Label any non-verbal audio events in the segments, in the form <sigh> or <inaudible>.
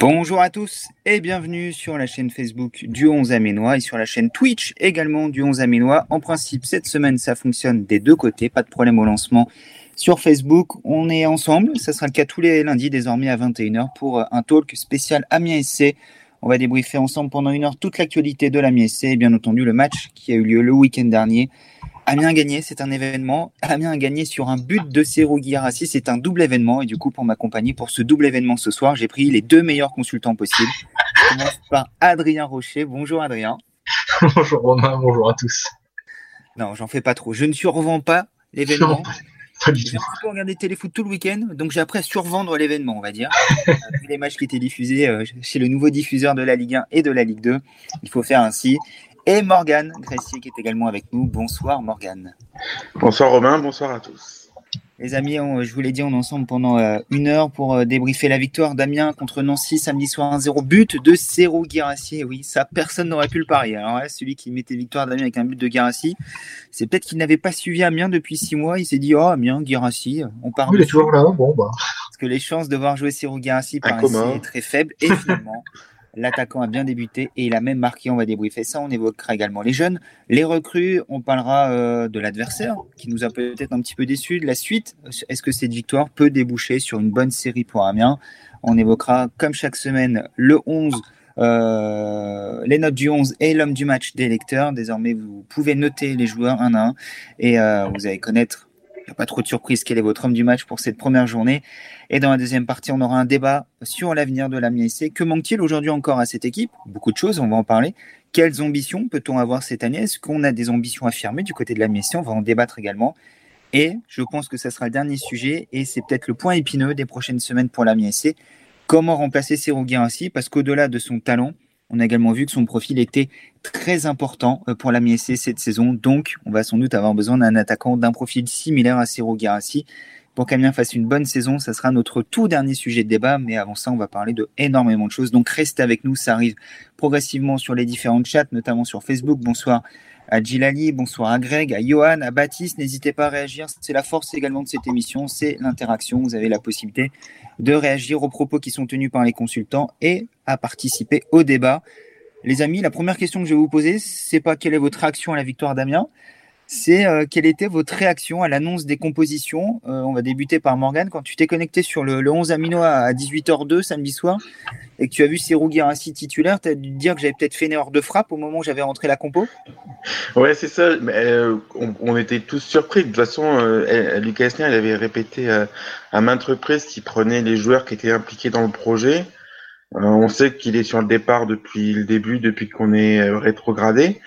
Bonjour à tous et bienvenue sur la chaîne Facebook du 11 Aménois et sur la chaîne Twitch également du 11 Aménois. En principe, cette semaine, ça fonctionne des deux côtés, pas de problème au lancement. Sur Facebook, on est ensemble, ça sera le cas tous les lundis désormais à 21h pour un talk spécial Amiens SC. On va débriefer ensemble pendant une heure toute l'actualité de l'Amiens SC et bien entendu le match qui a eu lieu le week-end dernier Amiens a gagné, c'est un événement. Amiens a gagné sur un but de Serou Guirassi, c'est un double événement. Et du coup, pour m'accompagner pour ce double événement ce soir, j'ai pris les deux meilleurs consultants possibles. Je commence par Adrien Rocher. Bonjour Adrien. <laughs> bonjour Romain, bonjour à tous. Non, j'en fais pas trop. Je ne survends pas l'événement. <laughs> <laughs> J'ai pas regardé Téléfoot tout le week-end, donc j'ai appris à survendre l'événement, on va dire. <laughs> les matchs qui étaient diffusés euh, chez le nouveau diffuseur de la Ligue 1 et de la Ligue 2. Il faut faire ainsi et Morgane Gressier qui est également avec nous. Bonsoir Morgane. Bonsoir Romain, bonsoir à tous. Les amis, je vous l'ai dit, on est ensemble pendant euh, une heure pour euh, débriefer la victoire d'Amiens contre Nancy samedi soir 1-0. But de Serou Girassi. Oui, ça, personne n'aurait pu le parier. Alors là, celui qui mettait victoire d'Amiens avec un but de Girassi, c'est peut-être qu'il n'avait pas suivi Amiens depuis six mois. Il s'est dit, oh, Amiens, Girassi, on part. Il est toujours là. Bon, bah. Parce que les chances de voir jouer Serou Girassi paraissaient très faibles. Et finalement, <laughs> L'attaquant a bien débuté et il a même marqué. On va débriefer ça. On évoquera également les jeunes, les recrues. On parlera euh, de l'adversaire qui nous a peut-être un petit peu déçus. De la suite, est-ce que cette victoire peut déboucher sur une bonne série pour Amiens? On évoquera, comme chaque semaine, le 11. Euh, les notes du 11 et l'homme du match des lecteurs. Désormais, vous pouvez noter les joueurs un à un et euh, vous allez connaître pas trop de surprise. Quel est votre homme du match pour cette première journée Et dans la deuxième partie, on aura un débat sur l'avenir de la MSC. Que manque-t-il aujourd'hui encore à cette équipe? Beaucoup de choses, on va en parler. Quelles ambitions peut-on avoir cette année? Est-ce qu'on a des ambitions affirmées du côté de la MSC On va en débattre également. Et je pense que ce sera le dernier sujet, et c'est peut-être le point épineux des prochaines semaines pour la MSC. Comment remplacer Serou ainsi? Parce qu'au-delà de son talent, on a également vu que son profil était très important euh, pour la MSC cette saison. Donc, on va sans doute avoir besoin d'un attaquant d'un profil similaire à Ciro Girassi. Pour qu'Amiens fasse une bonne saison, ça sera notre tout dernier sujet de débat. Mais avant ça, on va parler de énormément de choses. Donc, restez avec nous. Ça arrive progressivement sur les différentes chats, notamment sur Facebook. Bonsoir à Gilali, bonsoir à Greg, à Johan, à Baptiste. N'hésitez pas à réagir. C'est la force également de cette émission, c'est l'interaction. Vous avez la possibilité de réagir aux propos qui sont tenus par les consultants et à participer au débat. Les amis, la première question que je vais vous poser, c'est pas quelle est votre réaction à la victoire d'Amiens, c'est euh, quelle était votre réaction à l'annonce des compositions? Euh, on va débuter par Morgan. Quand tu t'es connecté sur le, 11 Amino à 18h02 samedi soir et que tu as vu Serou Girassi titulaire, tu as dû dire que j'avais peut-être fait une erreur de frappe au moment où j'avais rentré la compo? Ouais, c'est ça. Mais, euh, on, était tous surpris. De toute façon, Lucas Esner il avait répété à maintes reprises qu'il prenait les joueurs qui étaient impliqués dans le projet. on sait qu'il est sur le départ depuis le début, depuis qu'on est rétrogradé.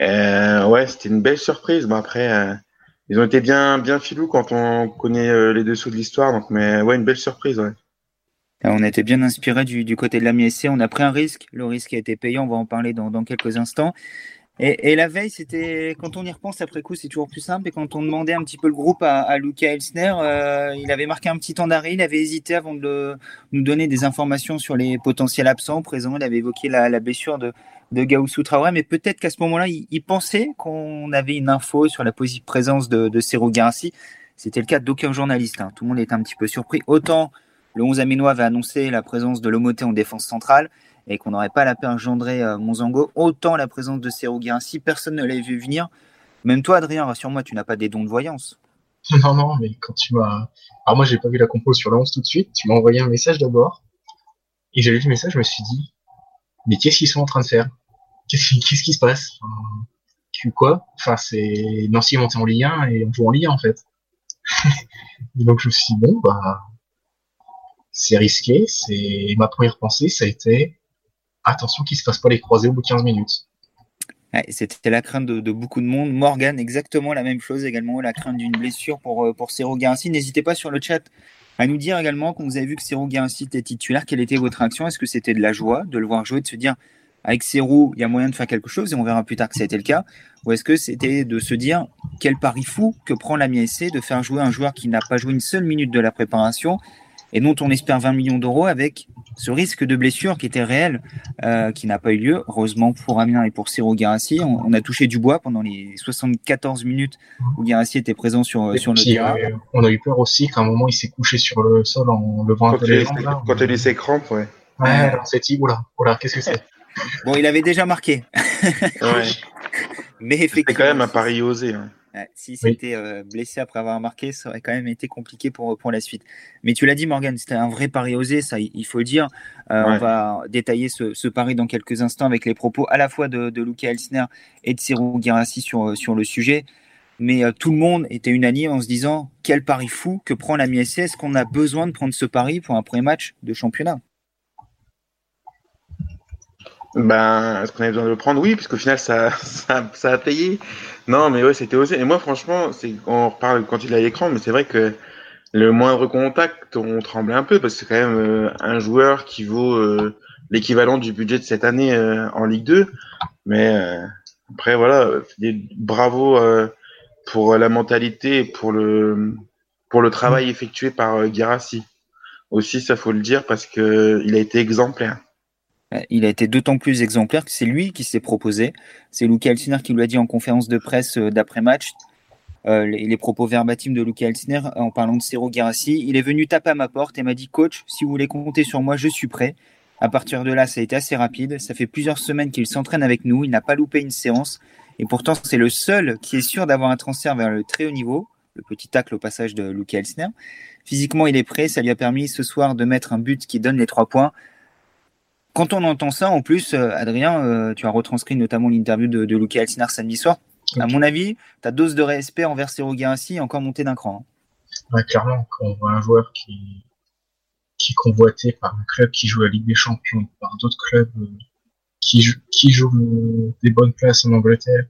Euh, ouais, c'était une belle surprise. Bon, après, euh, ils ont été bien, bien filous quand on connaît euh, les dessous de l'histoire. Donc, mais ouais, une belle surprise. Ouais. On été bien inspiré du, du, côté de la MSC. On a pris un risque. Le risque a été payant. On va en parler dans, dans quelques instants. Et, la veille, c'était quand on y repense après coup, c'est toujours plus simple. Et quand on demandait un petit peu le groupe à, Luca Elsner, euh, il avait marqué un petit temps d'arrêt. Il avait hésité avant de nous donner des informations sur les potentiels absents présents. Il avait évoqué la, blessure de, de Gaussou Traoré, mais peut-être qu'à ce moment-là, il, pensait qu'on avait une info sur la présence de, de Serou C'était le cas d'aucun journaliste. Hein. Tout le monde était un petit peu surpris. Autant le 11 Aminois avait annoncé la présence de Lomoté en défense centrale et qu'on n'aurait pas la paix engendrer euh, Monzango, autant la présence de Serou personne ne l'avait vu venir. Même toi, Adrien, rassure-moi, tu n'as pas des dons de voyance. Non, non, mais quand tu m'as. Alors, moi, j'ai pas vu la compo sur le 11 tout de suite. Tu m'as envoyé un message d'abord. Et j'ai lu le message, je me suis dit, mais qu'est-ce qu'ils sont en train de faire? Qu'est-ce qui se passe? Quoi? Enfin, c'est Nancy est monté en Ligue 1 et on joue en Ligue 1 en fait. <laughs> donc je me suis dit, bon, bah, c'est risqué. C'est ma première pensée, ça a été attention qu'il se fasse pas les croisés au bout de 15 minutes. C'était la crainte de, beaucoup de monde. Morgan, exactement la même chose également, la crainte d'une blessure pour, euh, pour Cero N'hésitez pas sur le chat à nous dire également, quand vous avez vu que Serou Guincy était titulaire, quelle était votre réaction? Est-ce que c'était de la joie de le voir jouer, de se dire, avec Serou, il y a moyen de faire quelque chose, et on verra plus tard que ça a été le cas? Ou est-ce que c'était de se dire, quel pari fou que prend la MSC de faire jouer un joueur qui n'a pas joué une seule minute de la préparation, et dont on espère 20 millions d'euros avec ce risque de blessure qui était réel, euh, qui n'a pas eu lieu. Heureusement pour Amiens et pour Ciro Guérassi, on, a touché du bois pendant les 74 minutes où Guérassi était présent sur, sur le terrain. Euh, on a eu peur aussi qu'à un moment il s'est couché sur le sol en levant un peu les jambes. Quand il a eu ses crampes, ouais. Ouais, alors c'est dit, oula, oula, qu'est-ce que c'est? Bon, il avait déjà marqué. ouais. <laughs> Mais effectivement. C'était quand même un pari osé. Hein. Si c'était euh, blessé après avoir marqué, ça aurait quand même été compliqué pour, pour la suite. Mais tu l'as dit, Morgan, c'était un vrai pari osé, ça, il faut le dire. Euh, on va détailler ce, ce, pari dans quelques instants avec les propos à la fois de, de Luca Elsner et de Ciro Girassi sur, sur le sujet. Mais euh, tout le monde était unanime en se disant quel pari fou que prend la MSC. Est-ce qu'on a besoin de prendre ce pari pour un premier match de championnat? Ben, est-ce qu'on avait besoin de le prendre? Oui, puisqu'au final, ça, ça, ça, a payé. Non, mais ouais, c'était osé. Et moi, franchement, c'est, on reparle quand il à l'écran, mais c'est vrai que le moindre contact, on tremblait un peu, parce que c'est quand même euh, un joueur qui vaut euh, l'équivalent du budget de cette année euh, en Ligue 2. Mais après, voilà, bravo pour la mentalité et pour le, pour le travail effectué par Girassi. Aussi, ça faut le dire, parce que il a été exemplaire. Euh, il a été d'autant plus exemplaire que c'est lui qui s'est proposé. C'est Luca Elsner qui lui a dit en conférence de presse euh, d'après-match euh, les, propos verbatims de Luca Elsner en parlant de Ciro Girassi. Il est venu taper à ma porte et m'a dit Coach, si vous voulez compter sur moi, je suis prêt. À partir de là, ça a été assez rapide. Ça fait plusieurs semaines qu'il s'entraîne avec nous. Il n'a pas loupé une séance. Et pourtant, c'est le seul qui est sûr d'avoir un transfert vers le très haut niveau. Le petit tacle au passage de Luca Elsner. Physiquement, il est prêt. Ça lui a permis ce soir de mettre un but qui donne les trois points quand on entend ça, en plus, euh, Adrien, euh, tu as retranscrit notamment l'interview de, de Luca Elsinar samedi soir. À mon avis, ta dose de respect envers Guérassi est encore montée d'un cran. Hein. clairement, quand on voit un joueur qui, qui est convoité par un club qui joue la Ligue des Champions, par d'autres clubs euh, qui, qui jouent des bonnes places en Angleterre,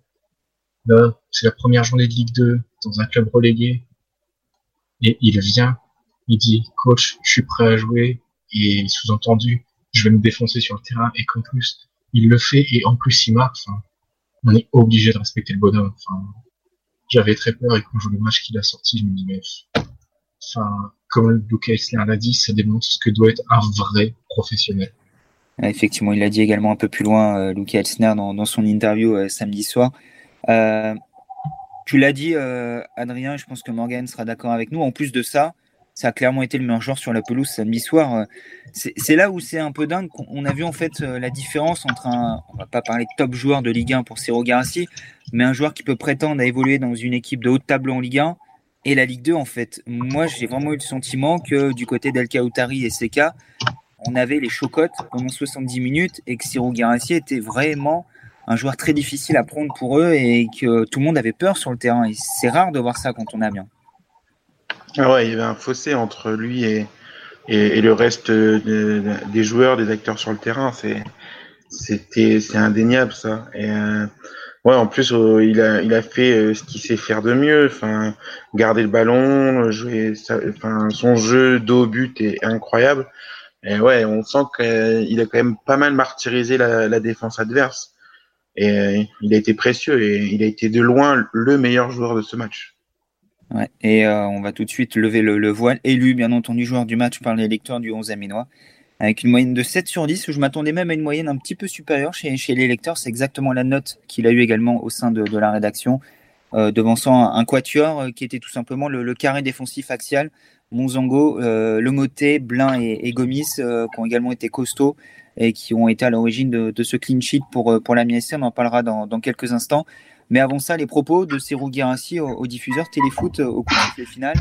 là, c'est la première journée de Ligue 2 dans un club relégué, et il vient, il dit, coach, je suis prêt à jouer, et sous-entendu, je vais me défoncer sur le terrain et qu'en plus il le fait et en plus il marque. on est obligé de respecter le bonhomme. j'avais très peur et quand je vois le match qu'il a sorti, je me dis mais, enfin, comme Luca Elsner l'a dit, ça démontre ce que doit être un vrai professionnel. Effectivement, il l'a dit également un peu plus loin, euh, Luca Elsner, dans, son interview euh, samedi soir. Euh, tu l'as dit, Adrien, je pense que Morgan sera d'accord avec nous. En plus de ça, ça a clairement été le meilleur joueur sur la pelouse samedi soir. C'est là où c'est un peu dingue. On a vu en fait euh, la différence entre un, on va pas parler de top joueur de Ligue 1 pour Ciro Garassi, mais un joueur qui peut prétendre à évoluer dans une équipe de haut tableau en Ligue 1 et la Ligue 2 en fait. Moi, j'ai vraiment eu le sentiment que du côté d'El Kaoutari et Seka, on avait les chocottes pendant 70 minutes et que Ciro Garassi était vraiment un joueur très difficile à prendre pour eux et que tout le monde avait peur sur le terrain. Et c'est rare de voir ça quand on a bien. Ah ouais, il y avait un fossé entre lui et, et, le reste des joueurs, des acteurs sur le terrain. C'est c'était c'est indéniable ça. Et euh, ouais, en plus euh, il a il a fait euh, ce qu'il sait faire de mieux. Enfin, garder le ballon, jouer. enfin, son jeu dos but est incroyable. Et ouais, on sent qu'il a quand même pas mal martyrisé la, la défense adverse. Et il a été précieux et il a été de loin le meilleur joueur de ce match. Et euh, on va tout de suite lever le, voile. Élu, bien entendu, joueur du match par les lecteurs du 11 Aminois, avec une moyenne de 7 sur 10. Je m'attendais même à une moyenne un petit peu supérieure chez, chez les lecteurs. C'est exactement la note qu'il a eu également au sein de, la rédaction, euh, devançant un, quatuor euh, qui était tout simplement le, carré défensif axial. Monzango, euh, Lemoté, Blin et, Gomis, euh, qui ont également été costauds et qui ont été à l'origine de, ce clean sheet pour, pour la MSC. On en parlera dans quelques instants. Mais avant ça, les propos de Cyril Guérassi au, diffuseur Téléfoot au coup de finale.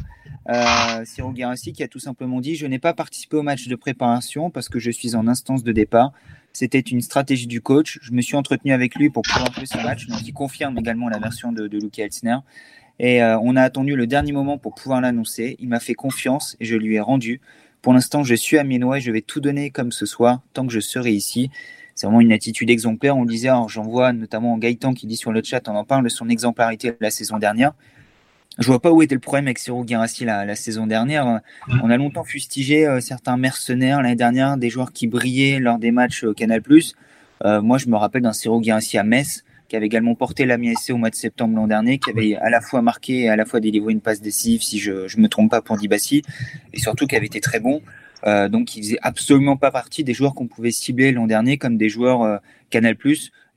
Euh, Cyril Guérassi qui a tout simplement dit Je n'ai pas participé au match de préparation parce que je suis en instance de départ. C'était une stratégie du coach. Je me suis entretenu avec lui pour pouvoir jouer ce match. Donc, il confirme également la version de, de Elsner. Et euh, on a attendu le dernier moment pour pouvoir l'annoncer. Il m'a fait confiance et je lui ai rendu. Pour l'instant, je suis à Mienois et je vais tout donner comme ce soir tant que je serai ici c'est vraiment une attitude exemplaire. On le disait, j'en vois notamment Gaëtan qui dit sur le chat, on en parle de son exemplarité la saison dernière. Je vois pas où était le problème avec Ciro Guirassi la, la saison dernière. On a longtemps fustigé euh, certains mercenaires l'année dernière, des joueurs qui brillaient lors des matchs au Canal+. Euh, moi, je me rappelle d'un Ciro Guirassi à Metz, qui avait également porté la SC au mois de septembre l'an dernier, qui avait à la fois marqué et à la fois délivré une passe décisive, si je ne me trompe pas, pour Dibassi, et surtout qui avait été très bon. Euh, donc, il faisait absolument pas partie des joueurs qu'on pouvait cibler l'an dernier comme des joueurs euh, Canal+,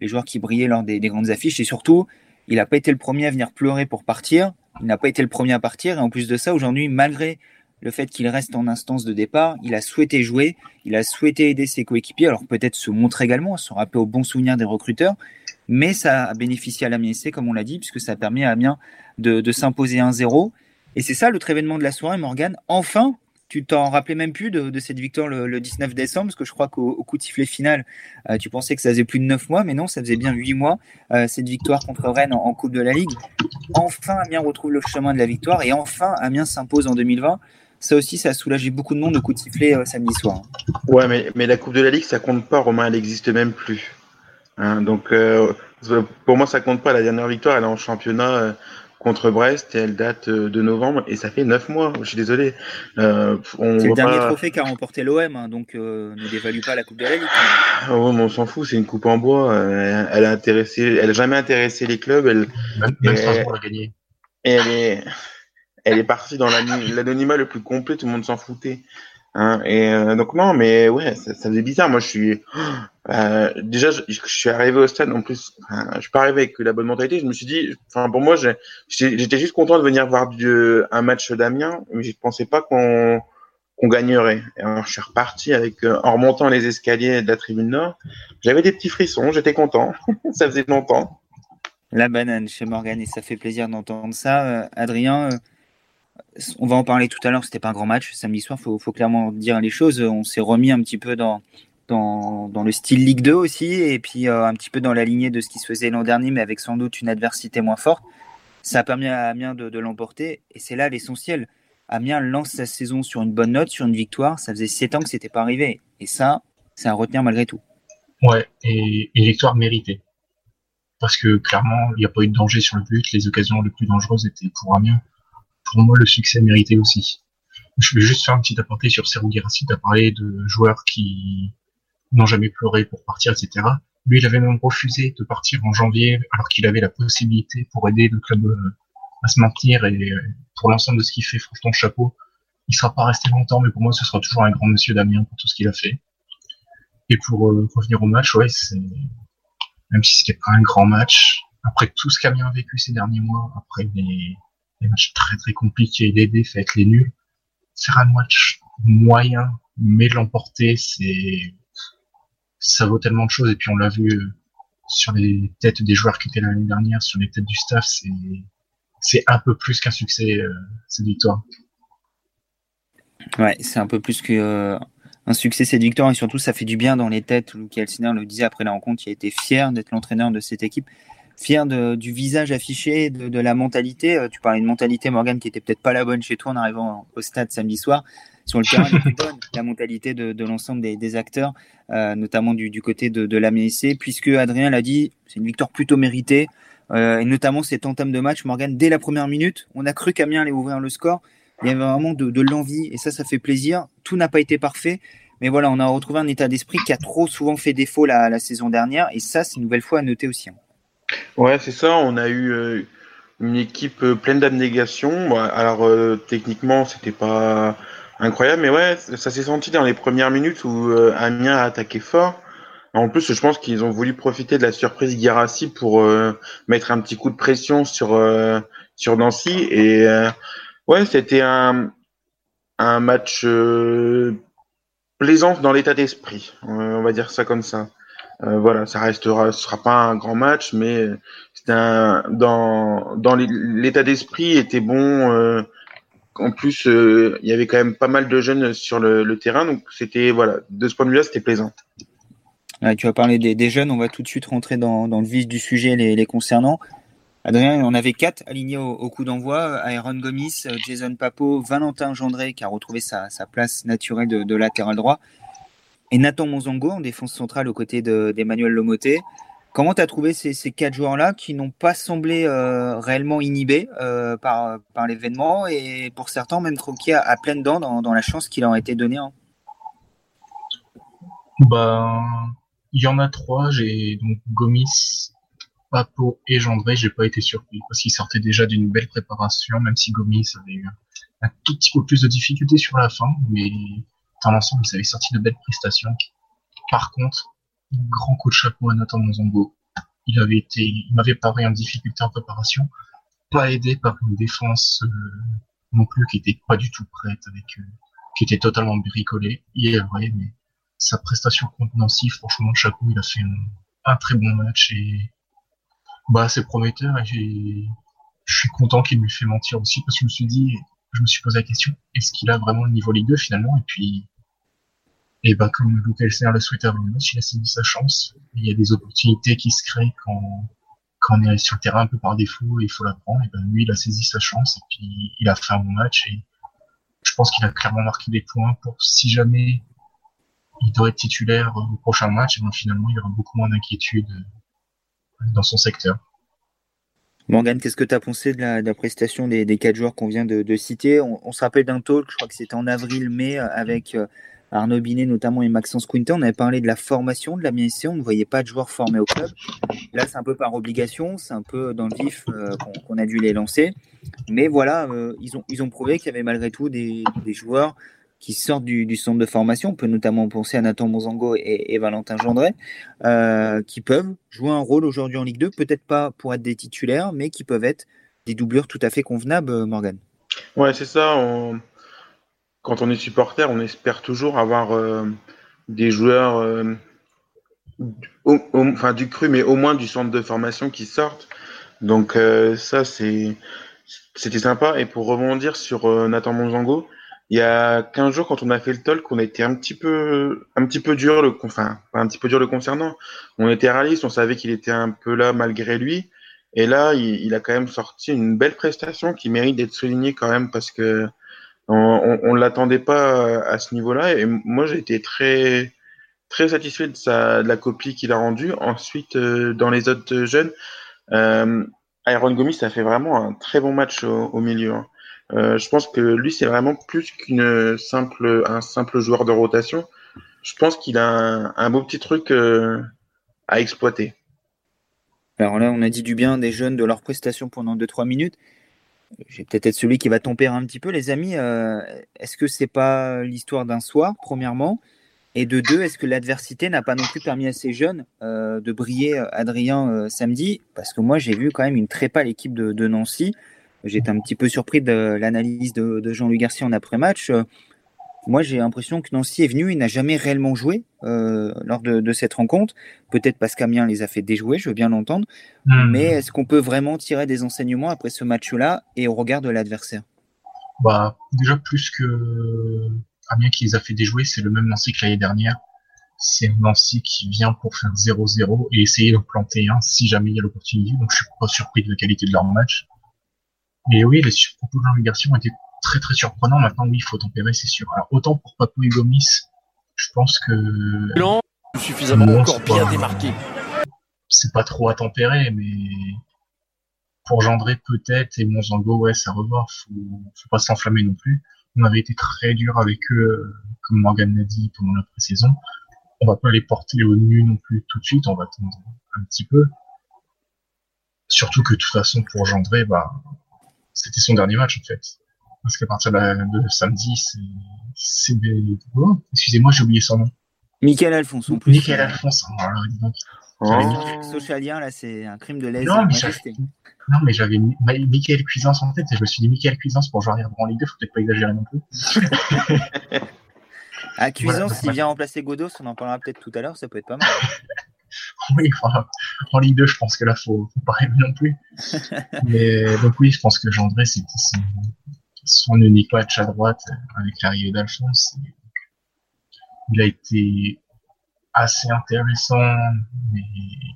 les joueurs qui brillaient lors des, grandes affiches. Et surtout, il n'a pas été le premier à venir pleurer pour partir. Il n'a pas été le premier à partir. Et en plus de ça, aujourd'hui, malgré le fait qu'il reste en instance de départ, il a souhaité jouer, il a souhaité aider ses coéquipiers, alors peut-être se montrer également, se rappeler au bon souvenir des recruteurs, mais ça a bénéficié à l'Amiens comme on l'a dit, puisque ça a permis à Amiens de, s'imposer 1-0. Et c'est ça l'autre événement de la soirée, Morgan. Enfin, tu t'en rappelais même plus de, cette victoire le, 19 décembre, parce que je crois qu'au coup de sifflet final, euh, tu pensais que ça faisait plus de 9 mois, mais non, ça faisait bien 8 mois, euh, cette victoire contre Rennes en, Coupe de la Ligue. Enfin, Amiens retrouve le chemin de la victoire, et enfin, Amiens s'impose en 2020. Ça aussi, ça a soulagé beaucoup de monde au coup de sifflet euh, samedi soir. Ouais, mais, mais la Coupe de la Ligue, ça compte pas, Romain, elle n'existe même plus. Hein, donc, pour moi, ça compte pas. La dernière victoire, elle est en championnat contre Brest et elle date euh, de novembre et ça fait neuf mois. Je suis désolé. Euh, c'est le dernier trophée qu'a remporté l'OM, hein, donc euh, ne dévalue pas la Coupe de la Ligue. Ah on s'en fout, c'est une coupe en bois. elle a intéressé, elle a jamais intéressé les clubs. Elle, même, même Strasbourg l'a gagné. Et elle est, elle est partie dans l'anonymat le plus complet. Tout le monde s'en foutait. Hein, et euh, donc non, mais ouais, ça, faisait bizarre. Moi, je suis <gasps> euh, déjà, je, suis arrivé au stade. En plus, je suis pas arrivé avec la bonne mentalité. Je me suis dit, enfin, pour moi, j'étais juste content de venir voir un match d'Amiens, mais je pensais pas qu'on qu'on gagnerait. Et alors, je suis reparti avec euh, en remontant les escaliers de la tribune nord. J'avais des petits frissons. J'étais content. <laughs> ça faisait longtemps. La banane chez Morgan et ça fait plaisir d'entendre ça. Euh, Adrien, on va en parler tout à l'heure, c'était pas un grand match samedi soir, faut, faut clairement dire les choses. On s'est remis un petit peu dans, le style Ligue 2 aussi, et puis euh, un petit peu dans la lignée de ce qui se faisait l'an dernier, mais avec sans doute une adversité moins forte. Ça a permis à Amiens de, l'emporter, et c'est là l'essentiel. Amiens lance sa saison sur une bonne note, sur une victoire. Ça faisait 7 ans que c'était pas arrivé, et ça, c'est à retenir malgré tout. Ouais, et une victoire méritée. Parce que clairement, il n'y a pas eu de danger sur le but. Les occasions les plus dangereuses étaient pour Amiens pour moi, le succès mérité aussi. Je vais juste faire un petit aparté sur Serou Girassi. Tu as parlé de joueurs qui n'ont jamais pleuré pour partir, etc. Lui, il avait même refusé de partir en janvier alors qu'il avait la possibilité pour aider le club euh, à se maintenir et euh, pour l'ensemble de ce qu'il fait, franchement, chapeau. Il sera pas resté longtemps, mais pour moi, ce sera toujours un grand monsieur Damien pour tout ce qu'il a fait. Et pour euh, revenir au match, ouais, c'est même si c'était pas un grand match, après tout ce qu'Amiens a vécu ces derniers mois, après les, des matchs très très compliqués, les défaites, les nuls. Faire un match moyen, mais l'emporter, c'est ça vaut tellement de choses. Et puis on l'a vu euh, sur les têtes des joueurs qui étaient l'année dernière, sur les têtes du staff, c'est c'est un peu plus qu'un succès euh, cette victoire. Ouais, c'est un peu plus que euh, un succès cette victoire et surtout ça fait du bien dans les têtes. Luke Elsiner le disait après la rencontre, il a été fier d'être l'entraîneur de cette équipe fier du visage affiché, de, la mentalité. Euh, tu parlais de mentalité, Morgan, qui était peut-être pas la bonne chez toi en arrivant au stade samedi soir. Sur le terrain, la mentalité de, l'ensemble des, acteurs, euh, notamment du, côté de, de la MSC, puisque Adrien l'a dit, c'est une victoire plutôt méritée. Euh, et notamment cette entame de match, Morgan, dès la première minute, on a cru qu'Amiens allait ouvrir le score. Il y avait vraiment de, l'envie, et ça, ça fait plaisir. Tout n'a pas été parfait, mais voilà, on a retrouvé un état d'esprit qui a trop souvent fait défaut la, la saison dernière, et ça, c'est une nouvelle fois à noter aussi. Hein. Ouais, c'est ça. On a eu euh, une équipe euh, pleine d'abnégation. alors euh, techniquement, c'était pas incroyable, mais ouais, ça s'est senti dans les premières minutes où Amiens a attaqué fort. En plus, je pense qu'ils ont voulu profiter de la surprise Guirassi pour mettre un petit coup de pression sur sur Nancy. Et ouais, c'était un un match plaisant dans l'état d'esprit. on va dire ça comme ça. Euh, voilà, ça restera, ce sera pas un grand match, mais c'était un dans dans l'état d'esprit était bon. Euh, en plus, euh, il y avait quand même pas mal de jeunes sur le, terrain, donc c'était voilà, de ce point de vue-là, c'était plaisant. tu as parlé des, jeunes, on va tout de suite rentrer dans, dans le vif du sujet les, les concernant. Adrien, on avait quatre alignés au, coup d'envoi Aaron Gomis, Jason Papo, Valentin Gendré qui a retrouvé sa, sa place naturelle de latéral droit et Nathan Monzongo en défense centrale aux côtés d'Emmanuel Lomoté. Comment tu as trouvé ces, quatre joueurs-là qui n'ont pas semblé euh, réellement inhibés euh, par, l'événement et pour certains même croqués à, pleine dents dans, la chance qui leur a été donnée hein? Bah, Il y en a trois. J'ai donc Gomis, Papo et Gendré. J'ai pas été surpris parce qu'ils sortaient déjà d'une belle préparation, même si Gomis avait eu un tout petit peu plus de difficultés sur la fin. Mais dans l'ensemble, ils avaient sorti de belles prestations. Par contre, grand coup de chapeau à Nathan Monzongo. Il avait été, il m'avait paru en difficulté en préparation, pas aidé par une défense euh, non plus qui était pas du tout prête, avec euh, qui était totalement bricolée. Il est vrai, mais sa prestation contre Nancy, franchement, chapeau, il a fait un, très bon match et bah c'est prometteur. Et je suis content qu'il lui fait mentir aussi parce que je me suis dit, je me suis posé la question, est-ce qu'il a vraiment le niveau Ligue 2 finalement? Et puis, et bah, comme Luke Elsner le souhaitait avant le match, il a saisi sa chance. Il y a des opportunités qui se créent quand, quand on est sur le terrain un peu par défaut et il faut la prendre. Et ben, lui, il a saisi sa chance et puis il a fait un bon match et je pense qu'il a clairement marqué des points pour si jamais il doit être titulaire au prochain match, et ben, finalement, il y aura beaucoup moins d'inquiétude dans son secteur. Morgan, qu'est-ce que tu as pensé de la, prestation des, quatre joueurs qu'on vient de, citer? On, se rappelle d'un talk, je crois que c'était en avril-mai, euh, avec euh, Arnaud Binet notamment et Maxence Quinton. On avait parlé de la formation de la MSC, on ne voyait pas de joueurs formés au club. Là, c'est un peu par obligation, c'est un peu dans le vif euh, qu'on a dû les lancer. Mais voilà, ils, ont, ils ont prouvé qu'il y avait malgré tout des, des joueurs qui sortent du, centre de formation. On peut notamment penser à Nathan Monzango et, Valentin Gendret, euh, qui peuvent jouer un rôle aujourd'hui en Ligue 2, peut-être pas pour être des titulaires, mais qui peuvent être des doublures tout à fait convenables, euh, Morgan. Ouais, c'est ça. Quand on est supporter, on espère toujours avoir euh, des joueurs, enfin du cru, mais au moins du centre de formation qui sortent. Donc ça, c'était sympa. Et pour rebondir sur Nathan Monzango, il y a 15 jours, quand on a fait le talk, on était un petit peu, un petit peu dur, le, enfin, un petit peu dur le concernant. On était réaliste, on savait qu'il était un peu là malgré lui. Et là, il, a quand même sorti une belle prestation qui mérite d'être soulignée quand même parce que on, on, l'attendait pas à ce niveau-là. Et moi, j'ai été très, très satisfait de sa, de la copie qu'il a rendue. Ensuite, euh, dans les autres jeunes, euh, Iron Gomis a fait vraiment un très bon match au, milieu. Hein. Euh, je pense que lui, c'est vraiment plus qu'une simple, joueur de rotation. Je pense qu'il a un, beau petit truc euh, à exploiter. Alors là, on a dit du bien des jeunes de leur prestation pendant 2-3 minutes. Je vais peut-être être celui qui va tempérer un petit peu, les amis. Euh, est-ce que c'est pas l'histoire d'un soir, premièrement? Et de deux, est-ce que l'adversité n'a pas non plus permis à ces jeunes de briller, Adrien, samedi? Parce que moi, j'ai vu quand même une très pâle équipe de Nancy. J'étais un petit peu surpris de l'analyse de, Jean-Luc Garcia en après-match. Euh, moi, j'ai l'impression que Nancy est venu, il n'a jamais réellement joué euh, lors de, cette rencontre. Peut-être parce qu'Amiens les a fait déjouer, je veux bien l'entendre. Hmm. Mais est-ce qu'on peut vraiment tirer des enseignements après ce match-là et au regard de l'adversaire? Bah, Déjà, plus que Amiens qui les a fait déjouer, c'est le même Nancy que l'année dernière. C'est Nancy qui vient pour faire 0-0 et essayer de planter un si jamais il y a l'opportunité. Donc, je suis pas surpris de la qualité de leur match. Et oui, les propos de Jean Garcia ont été très très surprenants. Maintenant, oui, il faut tempérer, c'est sûr. Alors, autant pour Papou et Gomis, je pense que. Lent, suffisamment encore bien démarqué. C'est pas trop à tempérer, mais pour Gendré peut-être et Monzango, ouais, ça revoir. Faut, faut pas s'enflammer non plus. On avait été très dur avec eux, comme Morgan l'a dit pendant la pré-saison. On va pas les porter au nu non plus tout de suite. On va attendre un petit peu. Surtout que de toute façon, pour Gendré, bah, c'était son dernier match en fait. Parce qu'à partir de, samedi, c'est. Oh, excusez-moi, j'ai oublié son nom. Michael Alphonse, en plus. Michael Alphonse, oh, alors dis donc. Oh. Socialien, là, c'est un crime de lèse. Non, mais j'avais Michael Cuisance en tête et je me suis dit Michael Cuisance pour jouer arrière en Ligue 2, faut peut-être pas exagérer non plus. <laughs> à Cuisance, s'il vient remplacer Godos, on en parlera peut-être tout à l'heure, ça peut être pas mal. <laughs> oui, en Ligue 2, je pense que là, faut, faut pas rêver non plus. <laughs> Mais donc oui, je pense que Gendré, c'était son, son unique match à droite avec l'arrivée d'Alphonse. Il a été assez intéressant, mais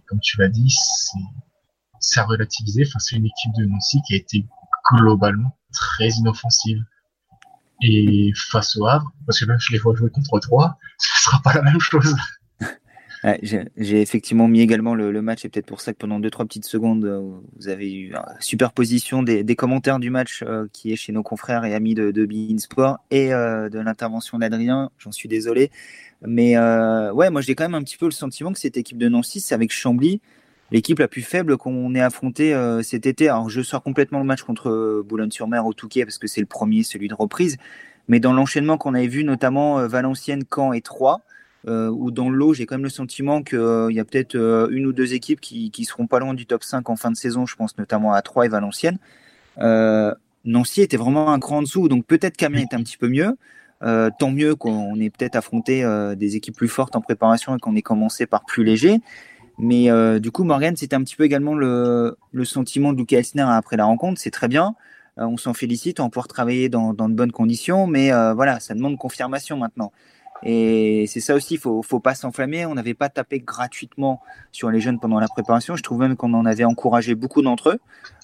comme tu l'as dit, c'est à relativiser. Enfin, c'est une équipe de Nancy qui a été globalement très inoffensive. Et face au Havre, parce que là, je les vois jouer contre trois, <laughs> ce sera pas la même chose j'ai effectivement mis également le, match et peut-être pour ça que pendant 2-3 petites secondes, euh, vous avez eu une superposition des, des commentaires du match euh, qui est chez nos confrères et amis de, de Sport et euh, de l'intervention d'Adrien. J'en suis désolé. Mais ouais, moi j'ai quand même un petit peu le sentiment que cette équipe de Nancy, c'est avec Chambly, l'équipe la plus faible qu'on ait affrontée cet été. Alors je sors complètement le match contre Boulogne-sur-Mer au Touquet parce que c'est le premier, celui de reprise. Mais dans l'enchaînement qu'on avait vu, notamment Valenciennes, Caen et Troyes, où dans l'eau, j'ai quand même le sentiment qu'il y a peut-être une ou deux équipes qui, qui seront pas loin du top 5 en fin de saison, je pense notamment à Troyes et Valenciennes. Nancy était vraiment un cran en dessous, donc peut-être qu'Amiens est un petit peu mieux. Euh, tant mieux qu'on ait peut-être affronté euh, des équipes plus fortes en préparation et qu'on ait commencé par plus léger. Mais euh, du coup, Morgan, c'était un petit peu également le, sentiment de Luca Elsner après la rencontre. C'est très bien. on s'en félicite, on va pouvoir travailler dans, dans de bonnes conditions. Mais voilà, ça demande confirmation maintenant. Et c'est ça aussi, il faut, faut pas s'enflammer. On n'avait pas tapé gratuitement sur les jeunes pendant la préparation. Je trouve même qu'on en avait encouragé beaucoup d'entre eux.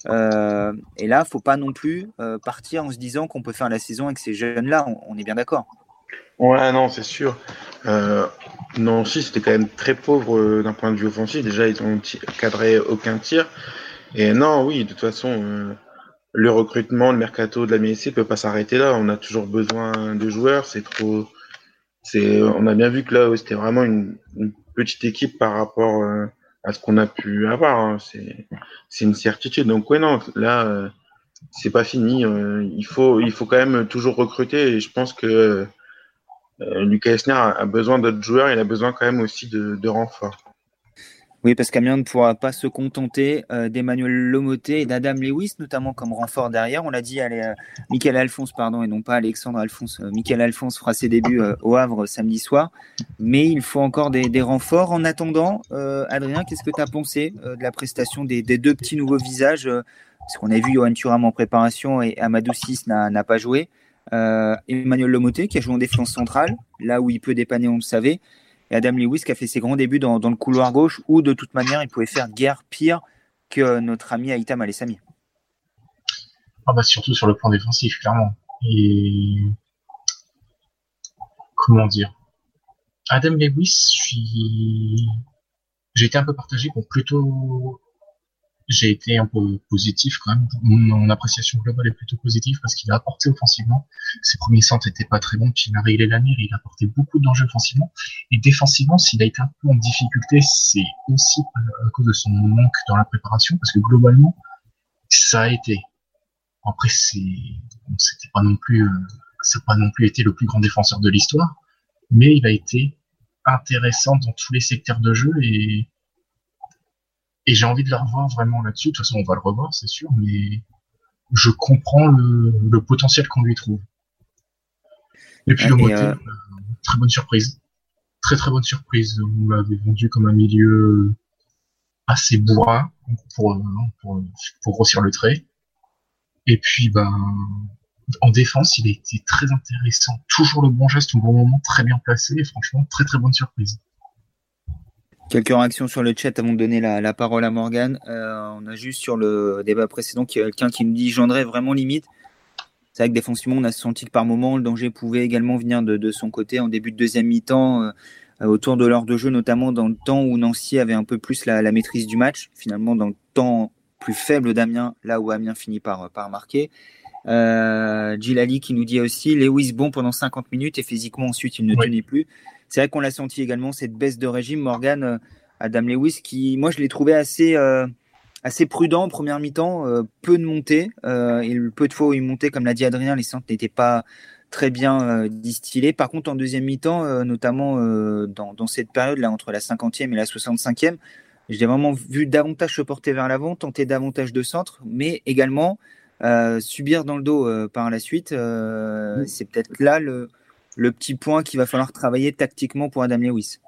Euh, et là, faut pas non plus euh, partir en se disant qu'on peut faire la saison avec ces jeunes-là. On, est bien d'accord. Ouais, non, c'est sûr. Euh, si c'était quand même très pauvre d'un point de vue offensif. Déjà, ils ont cadré aucun tir. Et non, oui, de toute façon, le recrutement, le mercato de la MSC peut pas s'arrêter là. On a toujours besoin de joueurs. C'est trop c'est, on a bien vu que là, c'était vraiment une, petite équipe par rapport euh, à ce qu'on a pu avoir. Hein. C'est, une certitude. Donc ouais, non, là, euh, c'est pas fini. Euh, il faut, il faut quand même toujours recruter. Et je pense que Lucas Esner a, besoin d'autres joueurs. Il a besoin quand même aussi de, de renforts. Oui, parce qu'Amiens ne pourra pas se contenter euh, d'Emmanuel Lomoté et d'Adam Lewis, notamment comme renfort derrière. On l'a dit, allez, euh, Michael Alphonse, pardon, et non pas Alexandre Alphonse. Euh, Michael Alphonse fera ses débuts au Havre samedi soir. Mais il faut encore des, renforts. En attendant, Adrien, qu'est-ce que tu as pensé de la prestation des, deux petits nouveaux visages Parce qu'on a vu Johan Thuram en préparation et Amadou Sis n'a pas joué. Emmanuel Lomoté qui a joué en défense centrale, là où il peut dépanner, on le savait et Adam Lewis qui a fait ses grands débuts dans, le couloir gauche où de toute manière il pouvait faire guerre pire que notre ami Aïtam Alessami. Ah bah surtout sur le plan défensif, clairement. Et comment dire? Adam Lewis, j'ai été un peu partagé pour plutôt j'ai été un peu positif quand même. Mon, appréciation globale est plutôt positive parce qu'il a apporté offensivement. Ses premiers centres n'étaient pas très bons. Puis il a réglé la mire, il a apporté beaucoup d'enjeux offensivement. Et défensivement, s'il a été un peu en difficulté, c'est aussi à cause de son manque dans la préparation parce que globalement, ça a été. Après, c'est, c'était pas non plus, euh, ça n'a pas non plus été le plus grand défenseur de l'histoire, mais il a été intéressant dans tous les secteurs de jeu et et j'ai envie de le revoir vraiment là-dessus. De toute façon, on va le revoir, c'est sûr, mais je comprends le, potentiel qu'on lui trouve. Et puis le motif, euh, très bonne surprise. Très très bonne surprise. On l'avait vendu comme un milieu assez bourrin pour, pour, pour grossir le trait. Et puis, ben, en défense, il a été très intéressant. Toujours le bon geste au bon moment, très bien placé. Et franchement, très très bonne surprise. Quelques réactions sur le chat avant de donner la, parole à Morgan. Euh, on a juste sur le débat précédent quelqu'un qui nous dit Gendré vraiment limite. C'est vrai que défensivement, on a senti que par moment, le danger pouvait également venir de, son côté en début de deuxième mi-temps, euh, autour de l'heure de jeu, notamment dans le temps où Nancy avait un peu plus la, maîtrise du match. Finalement, dans le temps plus faible d'Amiens, là où Amiens finit par, par marquer. Euh, Gilali qui nous dit aussi Lewis bon pendant 50 minutes et physiquement ensuite il ne tenait plus. C'est vrai qu'on l'a senti également, cette baisse de régime. Morgan, euh, Adam Lewis, qui, moi, je l'ai trouvé assez, euh, assez prudent en première mi-temps, euh, peu de montées. et le peu de fois où il montait, comme l'a dit Adrien, les centres n'étaient pas très bien distillés. Par contre, en deuxième mi-temps, notamment dans, cette période-là, entre la 50e et la 65e, j'ai vraiment vu davantage se porter vers l'avant, tenter davantage de centres, mais également subir dans le dos par la suite. C'est peut-être là le, le petit point qu'il va falloir travailler tactiquement pour Adam Lewis.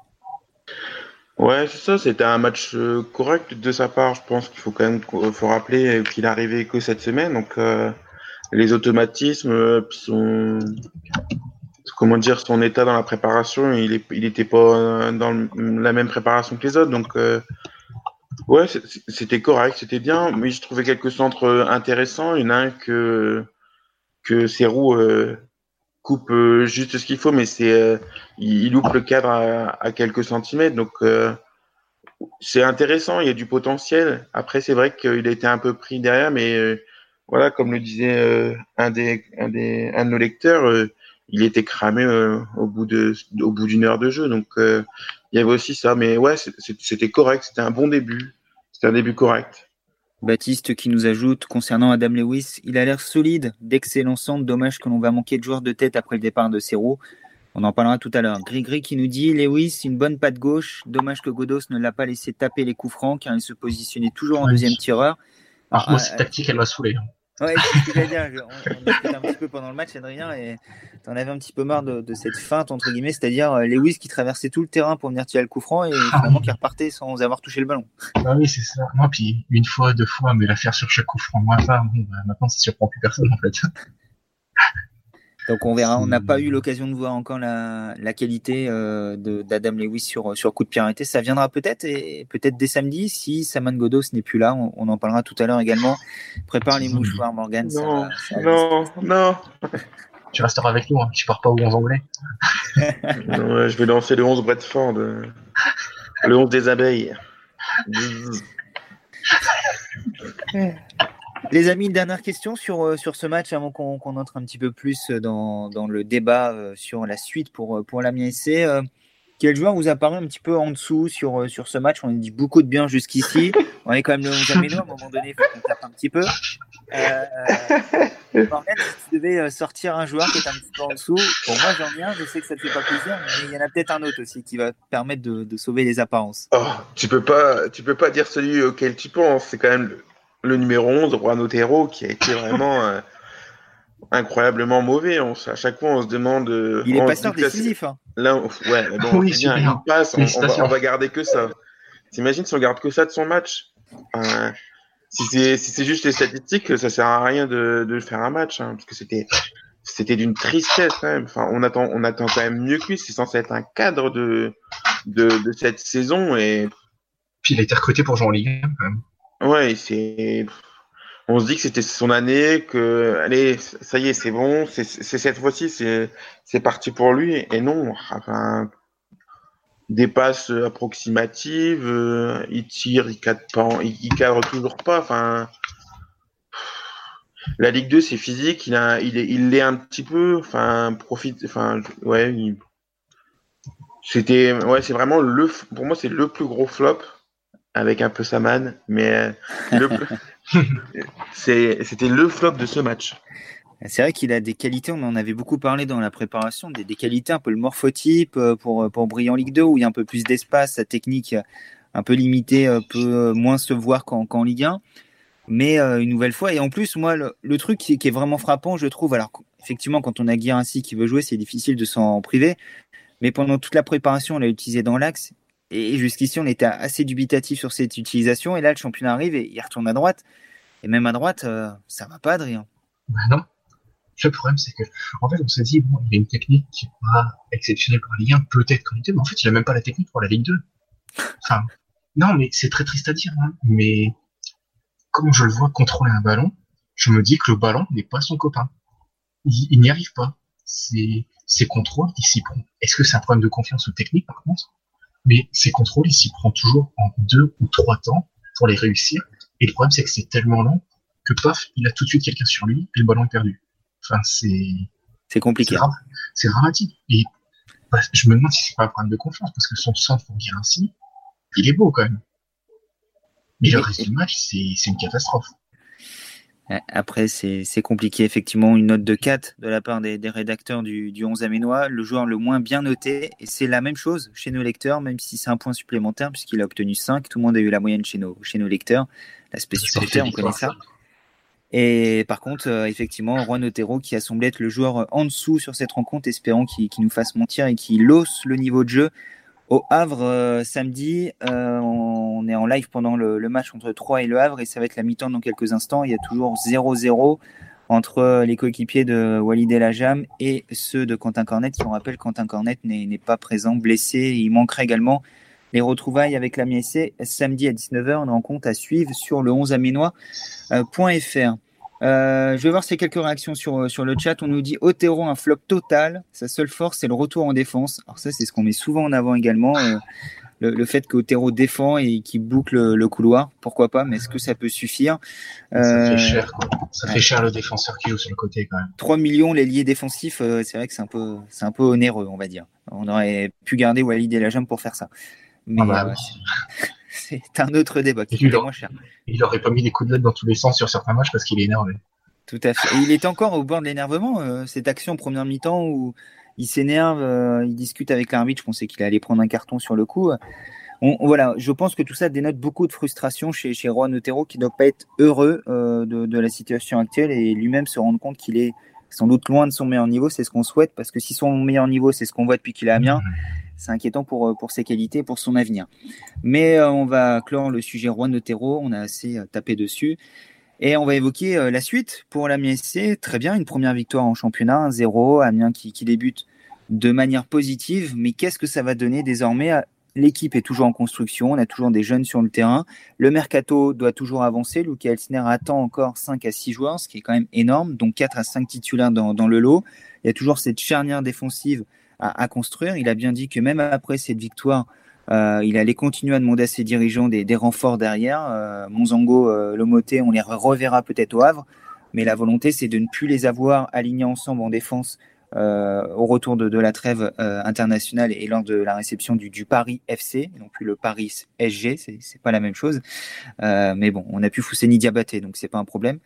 Ouais, c'est ça, c'était un match euh, correct de sa part. Je pense qu'il faut quand même faut rappeler qu'il arrivait que cette semaine. Donc, euh, les automatismes, euh, son, comment dire, son état dans la préparation, il n'était pas dans la même préparation que les autres. Donc, ouais, c'était correct, c'était bien. Mais je trouvais quelques centres intéressants. Il y en a un que, que coupe euh, juste ce qu'il faut, mais c'est euh, il, loupe le cadre à, quelques centimètres. Donc euh, c'est intéressant, il y a du potentiel. Après, c'est vrai qu'il a été un peu pris derrière, mais voilà, comme le disait un des un des un de nos lecteurs, il était cramé au bout de au bout d'une heure de jeu. Donc il y avait aussi ça, mais ouais, c'était correct, c'était un bon début, c'était un début correct. Baptiste qui nous ajoute concernant Adam Lewis, il a l'air solide, d'excellent centre, dommage que l'on va manquer de joueurs de tête après le départ de Serrault. On en parlera tout à l'heure. Grigri qui nous dit Lewis, une bonne patte gauche. Dommage que Godos ne l'a pas laissé taper les coups francs car il se positionnait toujours en deuxième tireur. Alors, moi, cette tactique, elle m'a saoulé. Ouais, c'est ce que j'allais dire. On, discutait un petit peu pendant le match, Adrien, et t'en avais un petit peu marre de, cette feinte, entre guillemets, c'est-à-dire euh, Lewis qui traversait tout le terrain pour venir tirer le coup franc et ah finalement qui repartait sans avoir touché le ballon. Ah oui, c'est ça. Moi, puis une fois, deux fois, mais la faire sur chaque coup franc, moi, enfin, bon, bah, maintenant, ça surprend plus personne, en fait. Donc on verra. On n'a pas eu l'occasion de voir encore la, qualité euh, d'Adam Lewis sur, sur coup de pied arrêté. Ça viendra peut-être et peut-être dès samedi si Saman Godos n'est plus là. On, en parlera tout à l'heure également. Prépare les mouchoirs, Morgan. Non, non, non. Tu resteras avec nous. Hein. Tu pars pas aux 11 anglais. <laughs> non, je vais lancer le 11 Bradford. Euh, le 11 des abeilles. <laughs> Les amis, une dernière question sur, euh, sur ce match avant qu'on entre un petit peu plus dans, dans, le débat euh, sur la suite pour, euh, pour l'Amiens SC. Quel joueur vous a paru un petit peu en dessous sur, sur ce match? On a dit beaucoup de bien jusqu'ici. On est quand même le 11 à un moment donné, il faut qu'on tape un petit peu. Euh, si tu devais sortir un joueur qui est un petit peu en dessous, pour moi j'en viens, je sais que ça te fait pas plaisir, mais il y en a peut-être un autre aussi qui va permettre de, de sauver les apparences. Oh, tu peux pas, tu peux pas dire celui auquel tu penses, c'est quand même le numéro 11, Juan Otero, qui a été vraiment euh, incroyablement mauvais. On, à chaque fois, on se demande. Euh, il est passeur décisif. Hein. Là, ouais, bon, <laughs> oui, bien, il passe, on, va, on, va, garder que ça. T'imagines si on garde que ça de son match? Euh, Si c'est si juste les statistiques, ça sert à rien de, de faire un match, hein, parce que c'était c'était d'une tristesse quand même. Enfin, on attend on attend quand même mieux que lui. C'est censé être un cadre de, de, de cette saison et. Puis il a été recruté pour jouer en Ligue 1 quand même. Ouais, c'est. On se dit que c'était son année, que allez, ça y est, c'est bon, c'est cette fois-ci, c'est parti pour lui. Et non, enfin, des passes approximatives, euh, il tire, il cadre pas, il, cadre toujours pas. Enfin, la Ligue 2, c'est physique, il a, il est, il l'est un petit peu. Enfin, profite, enfin, ouais, c'était, ouais, c'est vraiment le, pour moi, c'est le plus gros flop avec un peu Saman, mais euh, <laughs> c'était le flop de ce match. C'est vrai qu'il a des qualités, on en avait beaucoup parlé dans la préparation, des, qualités un peu le morphotype euh, pour, pour briller en Ligue 2 où il y a un peu plus d'espace, sa technique un peu limitée peut moins se voir qu'en Ligue 1. Mais euh, une nouvelle fois, et en plus, moi, le, truc qui, est vraiment frappant, je trouve, alors effectivement, quand on a ainsi qui veut jouer, c'est difficile de s'en priver. Mais pendant toute la préparation, on l'a utilisé dans l'axe. Et jusqu'ici, on était assez dubitatif sur cette utilisation. Et là, le championnat arrive et il retourne à droite. Et même à droite, euh, ça va pas, Adrien. Bah non. Le problème, c'est que, en fait, on s'est dit, bon, il a une technique qui n'est pas exceptionnelle pour la Ligue 1, peut-être comme mais en fait, il a même pas la technique pour la Ligue 2. Enfin, non, mais c'est très triste à dire, hein. mais comme je le vois contrôler un ballon, je me dis que le ballon n'est pas son copain. Il, n'y arrive pas. C'est, ses contrôles, il s'y prend. Est-ce que c'est un problème de confiance ou technique, par contre? Mais ces contrôles, il s'y prend toujours en deux ou trois temps pour les réussir. Et le problème, c'est que c'est tellement long que paf, il a tout de suite quelqu'un sur lui et le ballon est perdu. Enfin, c'est. C'est compliqué. C'est dramatique. Et bah, je me demande si c'est pas un problème de confiance parce que son centre, pour dire ainsi, il est beau quand même. Mais le reste du match, c'est une catastrophe. Après, c'est compliqué. Effectivement, une note de 4 de la part des, rédacteurs du, du 11 aménois, le joueur le moins bien noté. Et c'est la même chose chez nos lecteurs, même si c'est un point supplémentaire, puisqu'il a obtenu 5. Tout le monde a eu la moyenne chez nos, chez nos lecteurs. L'aspect supporter, on connaît ça. Et par contre, euh, effectivement, Juan Otero qui a semblé être le joueur en dessous sur cette rencontre, espérons qu'il nous fasse mentir et qu'il hausse le niveau de jeu au Havre euh, samedi. Euh, on est en live pendant le, match entre Troyes et le Havre et ça va être la mi-temps dans quelques instants. Il y a toujours 0-0 entre les coéquipiers de Walid El Ajam et ceux de Quentin Cornet. Si on rappelle, Quentin Cornet n'est pas présent, blessé. Il manquerait également les retrouvailles avec la MSC samedi à 19h. On en compte à suivre sur le 11 aménois.fr. Euh, je vais voir a quelques réactions sur, euh, sur le chat. On nous dit Otero, un flop total. Sa seule force, c'est le retour en défense. Alors, ça, c'est ce qu'on met souvent en avant également. Euh, le, fait qu'Otero défend et qu'il boucle le couloir, pourquoi pas, mais est-ce que ça peut suffire Ça fait cher, quoi. Ça fait cher le défenseur qui joue sur le côté, quand même. 3 millions, les liés défensifs, c'est vrai que c'est un, peu, c'est un peu onéreux, on va dire. On aurait pu garder Walid et Lajam pour faire ça. Mais, ah bah <laughs> c'est un autre débat qui coûte moins cher. Il aurait pas mis des coups de lettre dans tous les sens sur certains matchs parce qu'il est énervé. Tout à fait. Et il est encore au bord de l'énervement. Euh, cette action première mi-temps où il s'énerve, euh, il discute avec l'arbitre. Je pensais qu'il allait prendre un carton sur le coup. voilà, je pense que tout ça dénote beaucoup de frustration chez, chez Juan Otero qui ne doit pas être heureux euh, de, la situation actuelle et lui-même se rendre compte qu'il est sans doute loin de son meilleur niveau. C'est ce qu'on souhaite parce que si son meilleur niveau, c'est ce qu'on voit depuis qu'il est à Amiens, c'est inquiétant pour, pour ses qualités, pour son avenir. Mais on va clore le sujet Juan Otero. On a assez tapé dessus. Et on va évoquer euh, la suite pour l'Amiens SC. Très bien, une première victoire en championnat, 1-0, Amiens qui, qui, débute de manière positive. Mais qu'est-ce que ça va donner désormais L'équipe est toujours en construction, on a toujours des jeunes sur le terrain. Le mercato doit toujours avancer. Luca Elsner attend encore 5 à 6 joueurs, ce qui est quand même énorme, donc 4 à 5 titulaires dans le lot. Il y a toujours cette charnière défensive à, construire. Il a bien dit que même après cette victoire, euh, il allait continuer à demander à ses dirigeants des, renforts derrière. Euh, Monzango, euh, Lomoté, on les reverra peut-être au Havre, mais la volonté, c'est de ne plus les avoir alignés ensemble en défense au retour de, la trêve internationale et lors de la réception du, Paris FC, non plus le Paris SG, c'est pas la même chose. mais bon, on a pu Fousseni Diabaté, donc c'est pas un problème.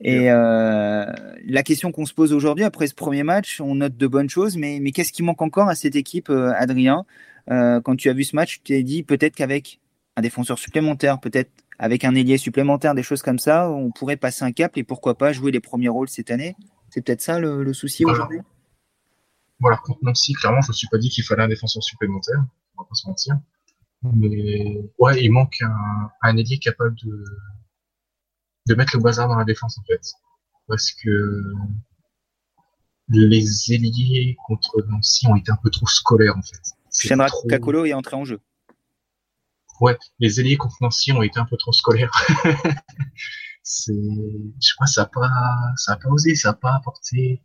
Et la question qu'on se pose aujourd'hui, après ce premier match, on note de bonnes choses, mais, mais qu'est-ce qui manque encore à cette équipe, Adrien? Euh, quand tu as vu ce match, tu t'es dit peut-être qu'avec un défenseur supplémentaire, peut-être avec un ailier supplémentaire, des choses comme ça, on pourrait passer un cap et pourquoi pas jouer les premiers rôles cette année? C'est peut-être ça le, souci aujourd'hui? Voilà, contre Nancy, clairement, je ne me suis pas dit qu'il fallait un défenseur supplémentaire, on va pas se mentir. Mais ouais, il manque un, un ailier capable de, de mettre le bazar dans la défense en fait. Parce que les ailiers contre Nancy ont été un peu trop scolaires en fait. Shenra Kakolo est entré en jeu. Ouais, les ailiers contre Nancy ont été un peu trop scolaires. <laughs> c'est, je crois, ça n'a pas, ça a pas osé, ça n'a pas apporté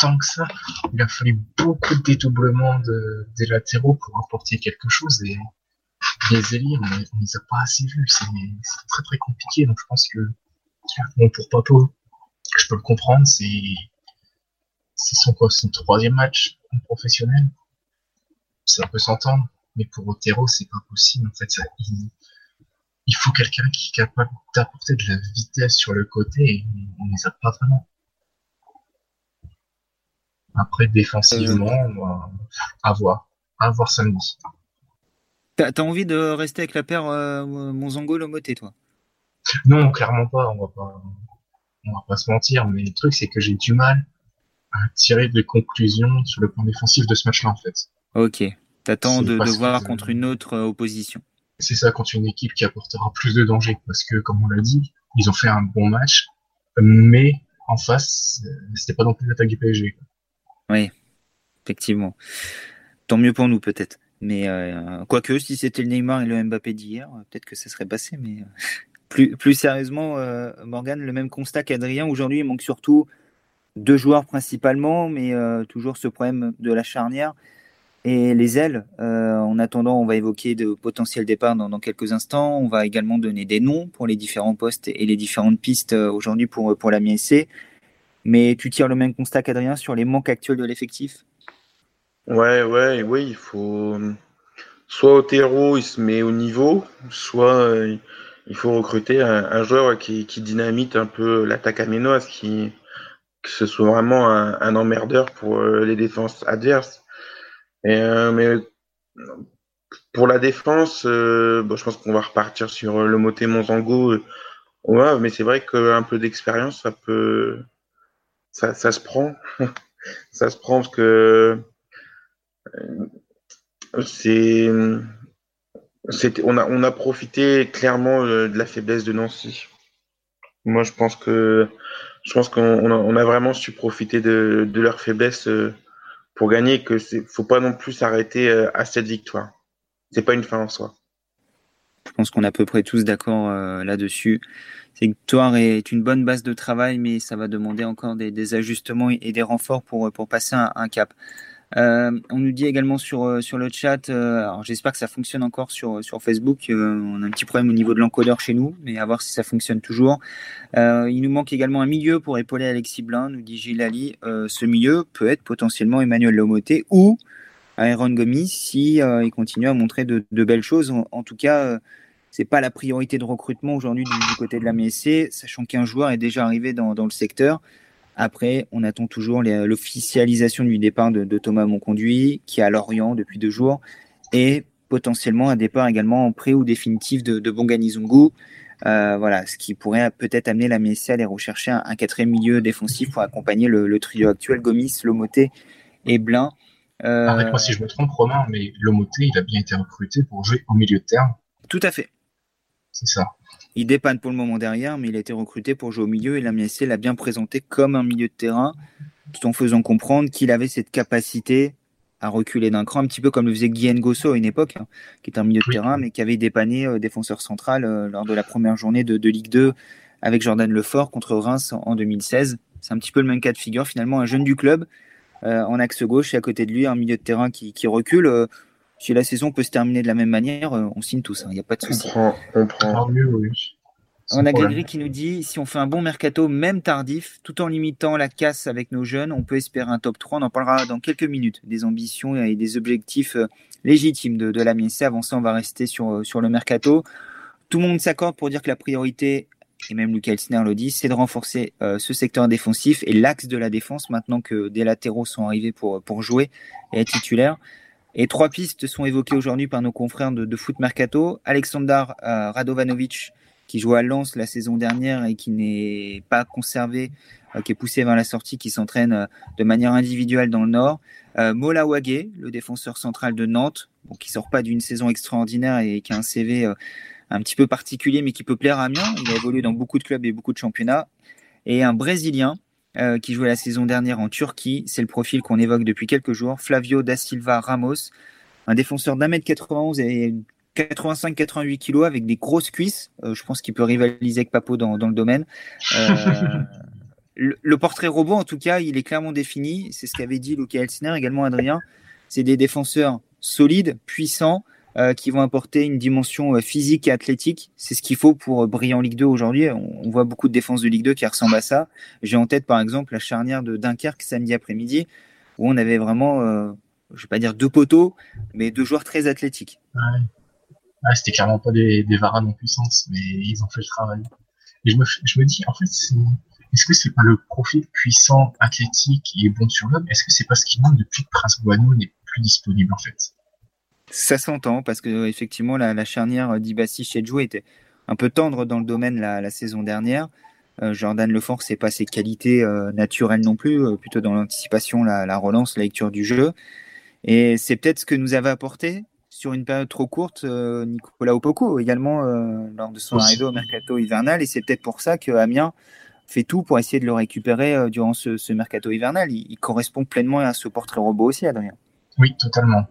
tant que ça. Il a fallu beaucoup de dédoublements de, des latéraux pour apporter quelque chose et les ailiers, on, ne les a pas assez vus. C'est, très très compliqué. Donc je pense que, bon, pour Papo, je peux le comprendre, c'est, son son troisième match professionnel ça peut s'entendre, mais pour Otero, c'est pas possible. En fait, ça, il, faut quelqu'un qui est capable d'apporter de la vitesse sur le côté et on les a pas vraiment. Après, défensivement, on va avoir, voir samedi. T'as as envie de rester avec la paire euh, Monzango Lomoté, toi? Non, clairement pas. On va pas, on va pas se mentir. Mais le truc, c'est que j'ai du mal à tirer des conclusions sur le plan défensif de ce match-là, en fait. Ok. T'attends de, de voir contre une autre euh, opposition. C'est ça, contre une équipe qui apportera plus de danger. Parce que, comme on l'a dit, ils ont fait un bon match, mais en face, euh, c'était pas non plus l'attaque du PSG. Oui, effectivement. Tant mieux pour nous, peut-être. Mais euh, quoique, si c'était le Neymar et le Mbappé d'hier, peut-être que ça serait passé. Mais <laughs> plus, plus sérieusement, Morgan, le même constat qu'Adrien. Aujourd'hui, il manque surtout deux joueurs principalement, mais toujours ce problème de la charnière. Et les ailes, euh, en attendant, on va évoquer de potentiels départs dans, quelques instants. On va également donner des noms pour les différents postes et les différentes pistes euh, aujourd'hui pour, pour la MSC. Mais tu tires le même constat qu'Adrien sur les manques actuels de l'effectif? Ouais, ouais, oui, il faut. Soit Otero, il se met au niveau, soit euh, il faut recruter un, joueur qui, dynamite un peu l'attaque aménoise, qui, que ce soit vraiment un, emmerdeur pour les défenses adverses. Et, euh, mais pour la défense, euh, bon, je pense qu'on va repartir sur le moté Monzango. Mais c'est vrai qu'un peu d'expérience, ça peut, ça, se prend, <laughs> ça se prend parce que euh, c'est, on a, on a profité clairement de la faiblesse de Nancy. Moi, je pense que, je pense qu'on a, vraiment su profiter de, de leur faiblesse pour gagner que faut pas non plus s'arrêter euh, à cette victoire. C'est pas une fin en soi. Je pense qu'on est à peu près tous d'accord euh, là-dessus. Cette victoire est une bonne base de travail, mais ça va demander encore des, ajustements et des renforts pour, pour passer un cap. Euh, on nous dit également sur, euh, sur le chat, euh, alors j'espère que ça fonctionne encore sur, sur Facebook, on a un petit problème au niveau de l'encodeur chez nous, mais à voir si ça fonctionne toujours. il nous manque également un milieu pour épauler Alexis Blin, nous dit Gilles Ali. ce milieu peut être potentiellement Emmanuel Lomoté ou Aaron Gomis si il continue à montrer de, belles choses. En, tout cas, c'est pas la priorité de recrutement aujourd'hui du, côté de la MSC, sachant qu'un joueur est déjà arrivé dans, le secteur. Après, on attend toujours l'officialisation du départ de, Thomas Monconduit, qui est à Lorient depuis deux jours, et potentiellement un départ également en pré ou définitif de, de Bonganizungu. Euh, voilà, ce qui pourrait peut-être amener la MSC à aller rechercher un, quatrième milieu défensif pour accompagner le, trio actuel Gomis, Lomoté et Blin. Euh, Arrête-moi si je me trompe, Romain, mais Lomoté, il a bien été recruté pour jouer au milieu de terme. Tout à fait. C'est ça. Il dépanne pour le moment derrière, mais il a été recruté pour jouer au milieu et la MSC l'a bien présenté comme un milieu de terrain, tout en faisant comprendre qu'il avait cette capacité à reculer d'un cran, un petit peu comme le faisait Guy Ngosso à une époque, hein, qui est un milieu de terrain, mais qui avait dépanné euh, défenseur central euh, lors de la première journée de, Ligue 2 avec Jordan Lefort contre Reims en, 2016. C'est un petit peu le même cas de figure, finalement, un jeune du club en axe gauche et à côté de lui, un milieu de terrain qui, recule. si la saison peut se terminer de la même manière, on signe tous, il hein, n'y a pas de souci. On prend, mieux, oui. On a Grégory qui nous dit si on fait un bon mercato, même tardif, tout en limitant la casse avec nos jeunes, on peut espérer un top 3. On en parlera dans quelques minutes des ambitions et des objectifs euh, légitimes de, de la MSC. Avant ça, on va rester sur, euh, sur le mercato. Tout le monde s'accorde pour dire que la priorité, et même Lucas Elsner le dit, c'est de renforcer euh, ce secteur défensif et l'axe de la défense maintenant que des latéraux sont arrivés pour, pour jouer et être titulaires. Et trois pistes sont évoquées aujourd'hui par nos confrères de, Foot Mercato. Alexander Radovanovic, qui jouait à Lens la saison dernière et qui n'est pas conservé, euh, qui est poussé vers la sortie, qui s'entraîne euh, de manière individuelle dans le Nord. Euh, Mola Wagé, le défenseur central de Nantes, bon, qui sort pas d'une saison extraordinaire et qui a un CV un petit peu particulier, mais qui peut plaire à Amiens. Il a évolué dans beaucoup de clubs et beaucoup de championnats. Et un Brésilien qui jouait la saison dernière en Turquie. C'est le profil qu'on évoque depuis quelques jours. Flavio da Silva Ramos, un défenseur d'un mètre 91 et 85-88 kilos avec des grosses cuisses. Euh, je pense qu'il peut rivaliser avec Papo dans, dans le domaine. Euh, le, portrait robot, en tout cas, il est clairement défini. C'est ce qu'avait dit Luca Elsner, également Adrien. C'est des défenseurs solides, puissants, euh, qui vont apporter une dimension physique et athlétique. C'est ce qu'il faut pour briller en Ligue 2 aujourd'hui. On, voit beaucoup de défenses de Ligue 2 qui ressemblent à ça. J'ai en tête, par exemple, la charnière de Dunkerque samedi après-midi, où on avait vraiment, je vais pas dire deux poteaux, mais deux joueurs très athlétiques. Ouais. Ah, c'était clairement pas des, des en puissance, mais ils ont fait le travail. Et je me, je me dis, en fait, est-ce que c'est pas le profil puissant, athlétique et bon sur l'homme? Est-ce que c'est parce qu'il manque depuis que Prince Guano n'est plus disponible, en fait? Ça s'entend, parce que effectivement, la, la charnière d'Ibassi chez Joe était un peu tendre dans le domaine la, la saison dernière. Euh, Jordan Lefort, c'est pas ses qualités euh, naturelles non plus, euh, plutôt dans l'anticipation, la, la relance, la lecture du jeu. Et c'est peut-être ce que nous avait apporté sur une période trop courte euh, Nicolas Opoku également lors de son arrivée au mercato hivernal et c'est peut-être pour ça que Amiens fait tout pour essayer de le récupérer durant ce, mercato hivernal. Il, correspond pleinement à ce portrait robot aussi, Adrien. Oui, totalement.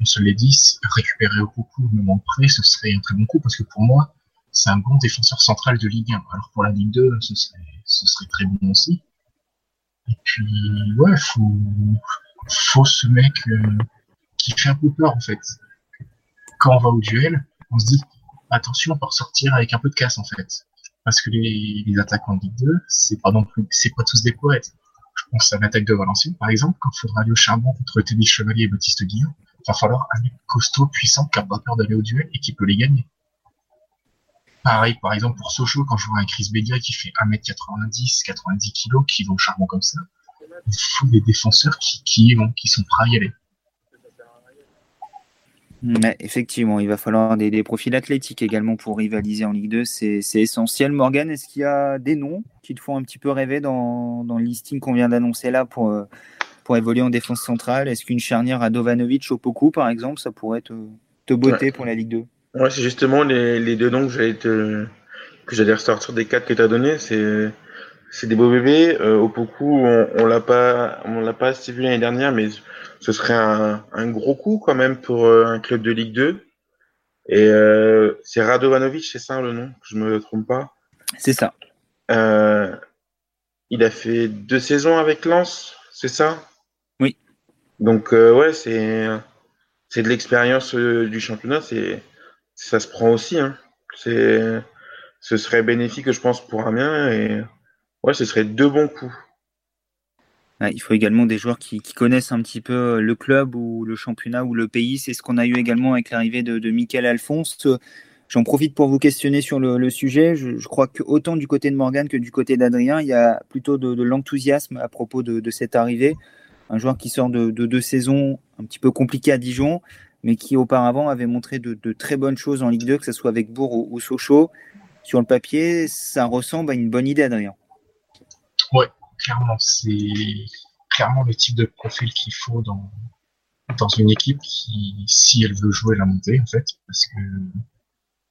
on se l'est dit, récupérer Opoku au moment près, ce serait un très bon coup parce que pour moi, c'est un bon défenseur central de Ligue 1. Alors pour la Ligue 2, ce serait, ce serait très bon aussi. Et puis, ouais, faut, faut ce mec qui fait un peu peur en fait. Quand on va au duel, on se dit attention, on peut ressortir avec un peu de casse en fait. Parce que les, attaquants de Ligue 2, c'est pas non plus, c'est pas tous des poètes. Je pense à l'attaque de Valenciennes, par exemple, quand il faudra aller au charbon contre Tennis Chevalier et Baptiste Guillaume, il va falloir un mec costaud, puissant, qui a pas peur d'aller au duel et qui peut les gagner. Pareil, par exemple, pour Sochaux, quand je vois un Chris Bédia qui fait 1m90, 90 kg, qui va au charbon comme ça, il faut des défenseurs qui, qui, qui sont prêts à y aller effectivement, il va falloir des, profils athlétiques également pour rivaliser en Ligue 2. C'est essentiel. Morgan, est-ce qu'il y a des noms qui te font un petit peu rêver dans, le listing qu'on vient d'annoncer là pour, euh, pour évoluer en défense centrale? Est-ce qu'une charnière à Dovanovic au Poku, par exemple, ça pourrait te, te botter pour la Ligue 2 Ouais, c'est justement les, deux noms que j'allais te, que j'allais ressortir des quatre que tu as donnés. C'est c'est des beaux bébés. Euh, au Poku, on, on l'a pas on l'a pas assez vu l'année dernière, mais ce serait un, gros coup quand même pour euh, un club de Ligue 2. Et euh, c'est Radovanovic, c'est ça le nom, je me trompe pas. C'est ça. Euh, il a fait deux saisons avec Lens, c'est ça? Oui. Donc ouais, c'est c'est de l'expérience du championnat, c'est ça se prend aussi. Hein. C'est ce serait bénéfique, je pense, pour Amiens et ouais, ce serait deux bons coups. il faut également des joueurs qui, connaissent un petit peu le club ou le championnat ou le pays. C'est ce qu'on a eu également avec l'arrivée de, de Alphonse. J'en profite pour vous questionner sur le, sujet. Je, crois que autant du côté de Morgan que du côté d'Adrien, il y a plutôt de, l'enthousiasme à propos de, cette arrivée. Un joueur qui sort de, deux saisons un petit peu compliquées à Dijon, mais qui auparavant avait montré de, très bonnes choses en Ligue 2, que ce soit avec Bourg ou, Sochaux. Sur le papier, ça ressemble à une bonne idée, Adrien. Ouais, clairement. C'est clairement le type de profil qu'il faut dans, une équipe qui, si elle veut jouer la montée, en fait, parce que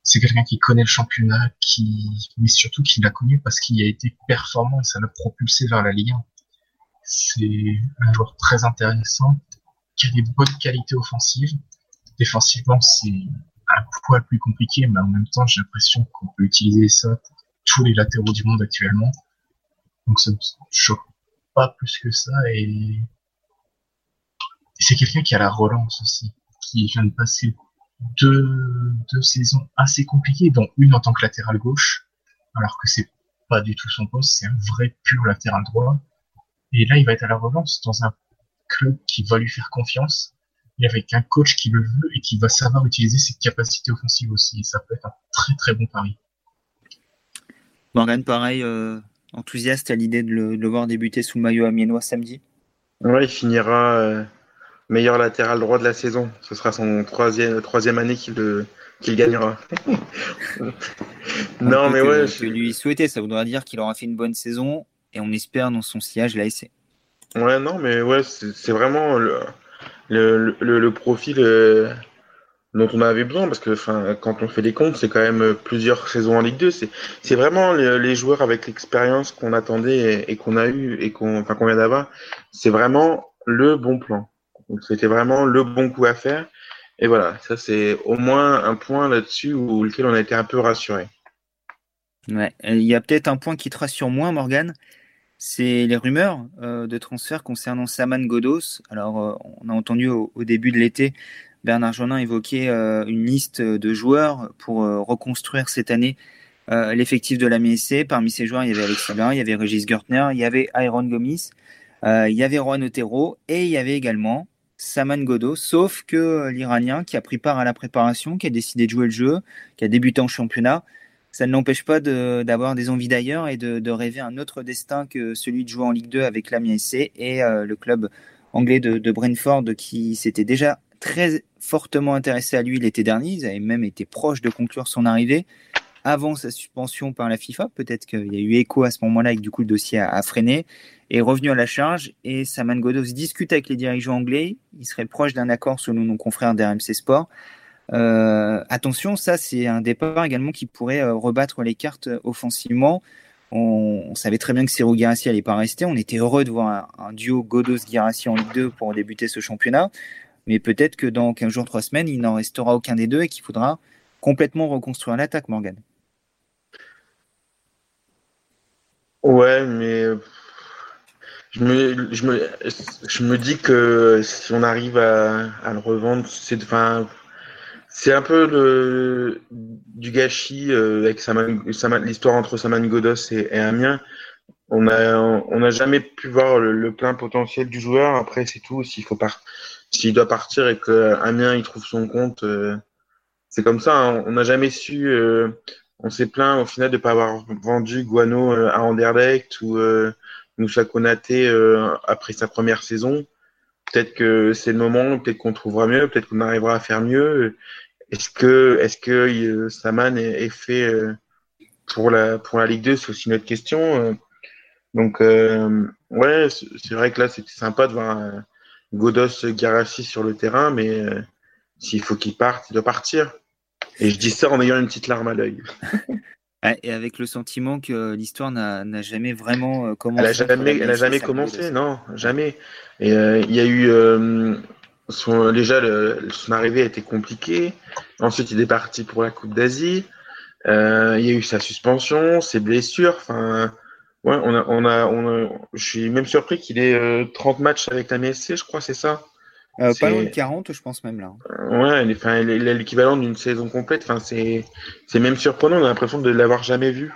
c'est quelqu'un qui connaît le championnat, qui, mais surtout qui l'a connu parce qu'il a été performant et ça l'a propulsé vers la Ligue 1. C'est un joueur très intéressant, qui a des bonnes qualités offensives. Défensivement, c'est un poil plus compliqué, mais en même temps, j'ai l'impression qu'on peut utiliser ça pour tous les latéraux du monde actuellement. Donc ça me choque pas plus que ça et, c'est quelqu'un qui a la relance aussi, qui vient de passer deux, deux saisons assez compliquées, dont une en tant que latéral gauche, alors que c'est pas du tout son poste, c'est un vrai pur latéral droit. Et là, il va être à la relance dans un club qui va lui faire confiance, et avec un coach qui le veut et qui va savoir utiliser ses capacités offensives aussi. Et ça peut être un très très bon pari. Morgan, pareil, euh, enthousiaste à l'idée de, le, voir débuter sous le maillot amiénois samedi Ouais, il finira euh, meilleur latéral droit de la saison. Ce sera son troisième, troisième année qu'il qu'il gagnera. <laughs> non, mais ouais. Je lui souhaiter, ça voudra dire qu'il aura fait une bonne saison et on espère dans son sillage l'ASC. Ouais, non, mais ouais, c'est vraiment le, le, le, profil euh, dont on avait besoin parce que quand on fait des comptes, c'est quand même plusieurs saisons en Ligue 2. C'est vraiment les, joueurs avec l'expérience qu'on attendait et, qu'on a eu et qu'on enfin, vient d'avoir. C'est vraiment le bon plan. C'était vraiment le bon coup à faire. Et voilà, ça c'est au moins un point là-dessus où lequel on a été un peu rassuré. Ouais, il y a peut-être un point qui te rassure moins, Morgan. C'est les rumeurs euh, de transfert concernant Saman Godos. Alors, euh, on a entendu au, début de l'été Bernard Jonin évoquer euh, une liste de joueurs pour reconstruire cette année l'effectif de la MSC. Parmi ces joueurs, il y avait Alex il y avait Régis Gertner, il y avait Iron Gomis, il y avait Juan Otero et il y avait également Saman Godo, sauf que euh, l'Iranien qui a pris part à la préparation, qui a décidé de jouer le jeu, qui a débuté en championnat, ça ne l'empêche pas d'avoir des envies d'ailleurs et de, rêver un autre destin que celui de jouer en Ligue 2 avec l'Amiens SC et euh, le club anglais de, Brentford qui s'était déjà très fortement intéressé à lui l'été dernier. Ils avaient même été proches de conclure son arrivée avant sa suspension par la FIFA. Peut-être qu'il y a eu écho à ce moment-là et que du coup le dossier a, freiné. Est revenu à la charge et Saman Godos discute avec les dirigeants anglais. Il serait proche d'un accord selon nos confrères d'RMC Sport. Euh, attention, ça c'est un départ également qui pourrait euh, rebattre les cartes offensivement. On, savait très bien que Cyril Guirassi n'allait pas rester. On était heureux de voir un, duo Godos-Guirassi en Ligue 2 pour débuter ce championnat. Mais peut-être que dans 15 jours, 3 semaines, il n'en restera aucun des deux et qu'il faudra complètement reconstruire l'attaque, Morgan. Ouais, mais je me, dis que si on arrive à, le revendre, c'est enfin, c'est un peu du gâchis euh, avec l'histoire entre Saman Godos et, et, Amiens. On n'a jamais pu voir le, plein potentiel du joueur. Après, c'est tout. S'il faut s'il doit partir et que Amiens il trouve son compte, euh, c'est comme ça. Hein. On n'a jamais su. Euh, on s'est plaint au final de ne pas avoir vendu Guano euh, à Anderlecht ou euh, Moussa Konaté euh, après sa première saison. Peut-être que c'est le moment, peut-être qu'on trouvera mieux, peut-être qu'on arrivera à faire mieux. Est-ce que, est-ce que Saman est, fait pour la pour la Ligue 2 C'est aussi une autre question. Donc ouais, c'est vrai que là c'était sympa de voir Godos Garassi sur le terrain, mais s'il faut qu'il parte, il doit partir. Et je dis ça en ayant une petite larme à l'œil. <laughs> Et avec le sentiment que l'histoire n'a jamais vraiment commencé. Elle n'a jamais, elle a jamais commencé, non, jamais. Et euh, il y a eu. Euh, son, déjà, son arrivée a été compliquée. Ensuite, il est parti pour la Coupe d'Asie. Euh, il y a eu sa suspension, ses blessures. Enfin, ouais, on a, on a, on a, je suis même surpris qu'il ait 30 matchs avec la MSC, je crois, c'est ça. Euh, pas loin de 40, je pense même là. Ouais, il est l'équivalent d'une saison complète. Enfin, c'est même surprenant. On a l'impression de l'avoir jamais vu.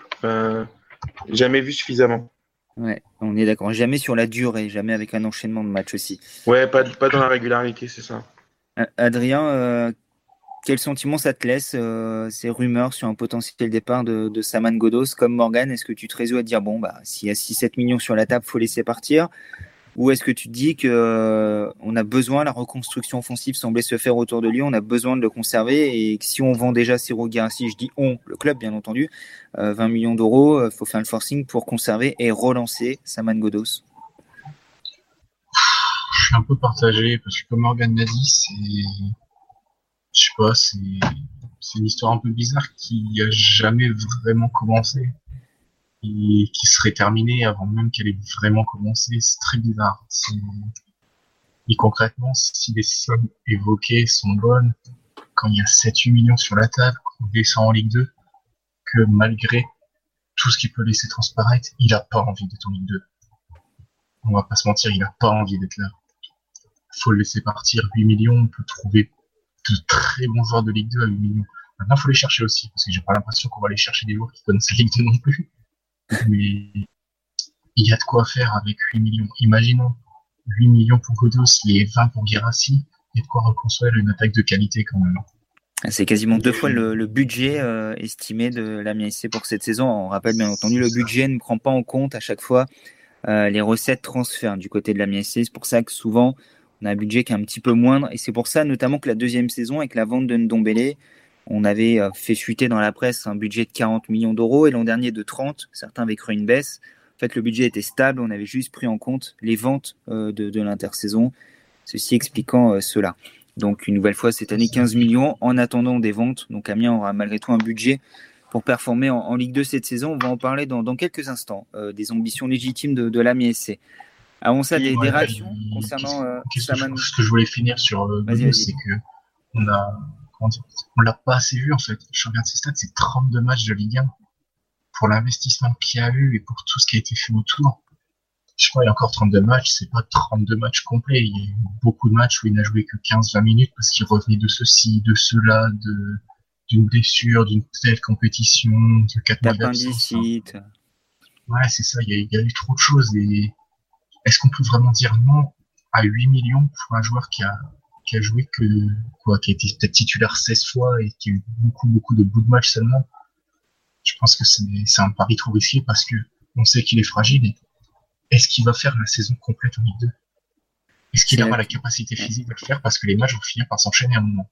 jamais vu suffisamment. Ouais, on est d'accord. Jamais sur la durée, jamais avec un enchaînement de matchs aussi. Ouais, pas, pas dans la régularité, c'est ça. Adrien, euh, quel sentiment ça te laisse, euh, ces rumeurs sur un potentiel départ de, Saman Godos comme Morgan? Est-ce que tu te résous à dire, bon, bah, s'il y a 6-7 millions sur la table, faut laisser partir? Ou est-ce que tu te dis qu'on euh, a besoin, la reconstruction offensive semblait se faire autour de lui, on a besoin de le conserver et que si on vend déjà Ciro si je dis on, le club bien entendu, 20 millions d'euros, il faut faire le forcing pour conserver et relancer Saman Godos je suis un peu partagé parce que comme Morgan l'a c'est, je sais pas, c'est, une histoire un peu bizarre qui a jamais vraiment commencé et qui serait terminée avant même qu'elle ait vraiment commencé. C'est très bizarre. Et concrètement, si les sommes évoquées sont bonnes, quand il y a 7-8 millions sur la table, qu'on descend en Ligue 2, que malgré tout ce qu'il peut laisser transparaître, il a pas envie d'être en Ligue 2. On va pas se mentir, il a pas envie d'être là faut le laisser partir 8 millions, on peut trouver de très bons joueurs de Ligue 2 à 8 millions. Maintenant, faut les chercher aussi, parce que j'ai pas l'impression qu'on va aller chercher des joueurs qui connaissent la Ligue 2 non plus. Mais il y a de quoi faire avec 8 millions. Imaginons 8 millions pour Godos, les 20 pour Guérassi, il a de quoi reconstruire une attaque de qualité quand même. C'est quasiment deux fois le, budget euh, estimé de la MSC pour cette saison. On rappelle bien entendu, le budget ne prend pas en compte à chaque fois euh, les recettes transferts du côté de la MSC. C'est pour ça que souvent, on a un budget qui est un petit peu moindre. Et c'est pour ça, notamment, que la deuxième saison, avec la vente de Ndombele, on avait euh, fait chuter dans la presse un budget de 40 millions d'euros et l'an dernier de 30. Certains avaient cru une baisse. En fait, le budget était stable. On avait juste pris en compte les ventes euh, de, l'intersaison. Ceci expliquant euh, cela. Donc, une nouvelle fois, cette année, 15 millions en attendant des ventes. Donc, Amiens aura malgré tout un budget pour performer en, Ligue 2 cette saison. On va en parler dans, quelques instants. des ambitions légitimes de, de l'Amiens Avant ça, des, réactions concernant euh, Ce que je voulais finir sur euh, c'est que on a, on l'a pas assez vu en fait. Je regarde ses stats, c'est 32 matchs de Ligue 1 pour l'investissement qu'il y a eu et pour tout ce qui a été fait autour. Je crois qu'il y a encore 32 matchs, c'est pas 32 matchs complets. Il y a eu beaucoup de matchs où il n'a joué que 15-20 minutes parce qu'il revenait de ceci, de cela, de d'une blessure, d'une telle compétition, de 4 mois d'absence. Ouais, c'est ça. Il y, a, il y, a, eu trop de choses et est-ce qu'on peut vraiment dire non à 8 millions pour un joueur qui a, qui a joué que, quoi, qui a été peut-être titulaire 16 fois et qui a eu beaucoup, beaucoup de bouts de match seulement? Je pense que c'est un pari trop risqué parce que on sait qu'il est fragile est-ce qu'il va faire la saison complète en Ligue 2? Est-ce qu'il aura la capacité physique de le faire parce que les matchs vont finir par s'enchaîner à un moment?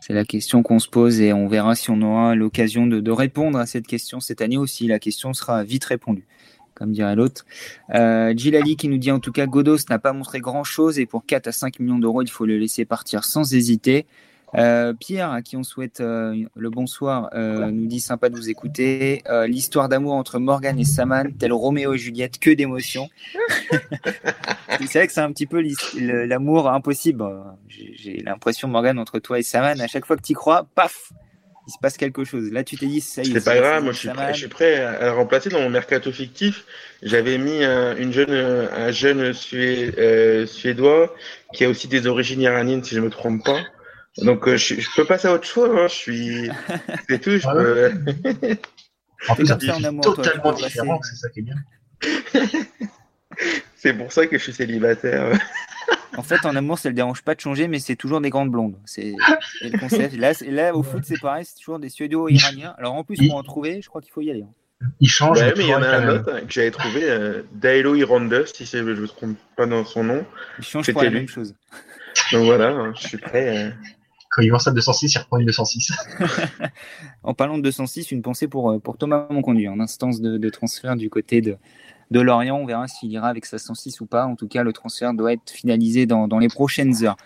C'est la question qu'on se pose et on verra si on aura l'occasion de, de, répondre à cette question cette année aussi. La question sera vite répondue comme dirait l'autre. Euh, Gilali qui nous dit en tout cas Godos n'a pas montré grand chose et pour 4 à 5 millions d'euros, il faut le laisser partir sans hésiter. Euh, Pierre, à qui on souhaite euh, le bonsoir, euh, nous dit sympa de vous écouter. L'histoire d'amour entre Morgan et Saman, tel Roméo et Juliette, que d'émotions. <laughs> c'est vrai que c'est un petit peu l'amour impossible. J'ai l'impression, Morgan, entre toi et Saman, à chaque fois que tu y crois, paf, il se passe quelque chose. Là, tu t'es dit, ça y est. C'est pas grave, moi je suis, prêt, à la remplacer dans mon mercato fictif. J'avais mis un, une jeune, un jeune euh, suédois qui a aussi des origines iraniennes, si je me trompe pas. Donc euh, je, peux passer à autre chose. Hein. Je suis, <laughs> c'est tout. Je ah peux... <laughs> en fait, c'est totalement différent. C'est ça qui est bien. <laughs> c'est pour ça que je suis célibataire. En fait, en amour, ça ne le dérange pas de changer, mais c'est toujours des grandes blondes. C'est le concept. Là, là, au foot, c'est pareil, c'est toujours des suédo-iraniens. Alors en plus, pour en trouver, je crois qu'il faut y aller. Hein. Il change. Ouais, mais il y en a un autre que j'avais trouvé, euh, Dailo Irandos, si je ne me trompe pas dans son nom. Il change pas la même chose. Donc voilà, hein, je suis prêt. Euh. Quand il voit ça 206, il reprend une 206. <laughs> en parlant de 206, une pensée pour, euh, pour Thomas Monconduit, en instance de, de transfert du côté de, de Lorient. On verra s'il ira avec sa 106 ou pas. En tout cas, le transfert doit être finalisé dans, les prochaines heures.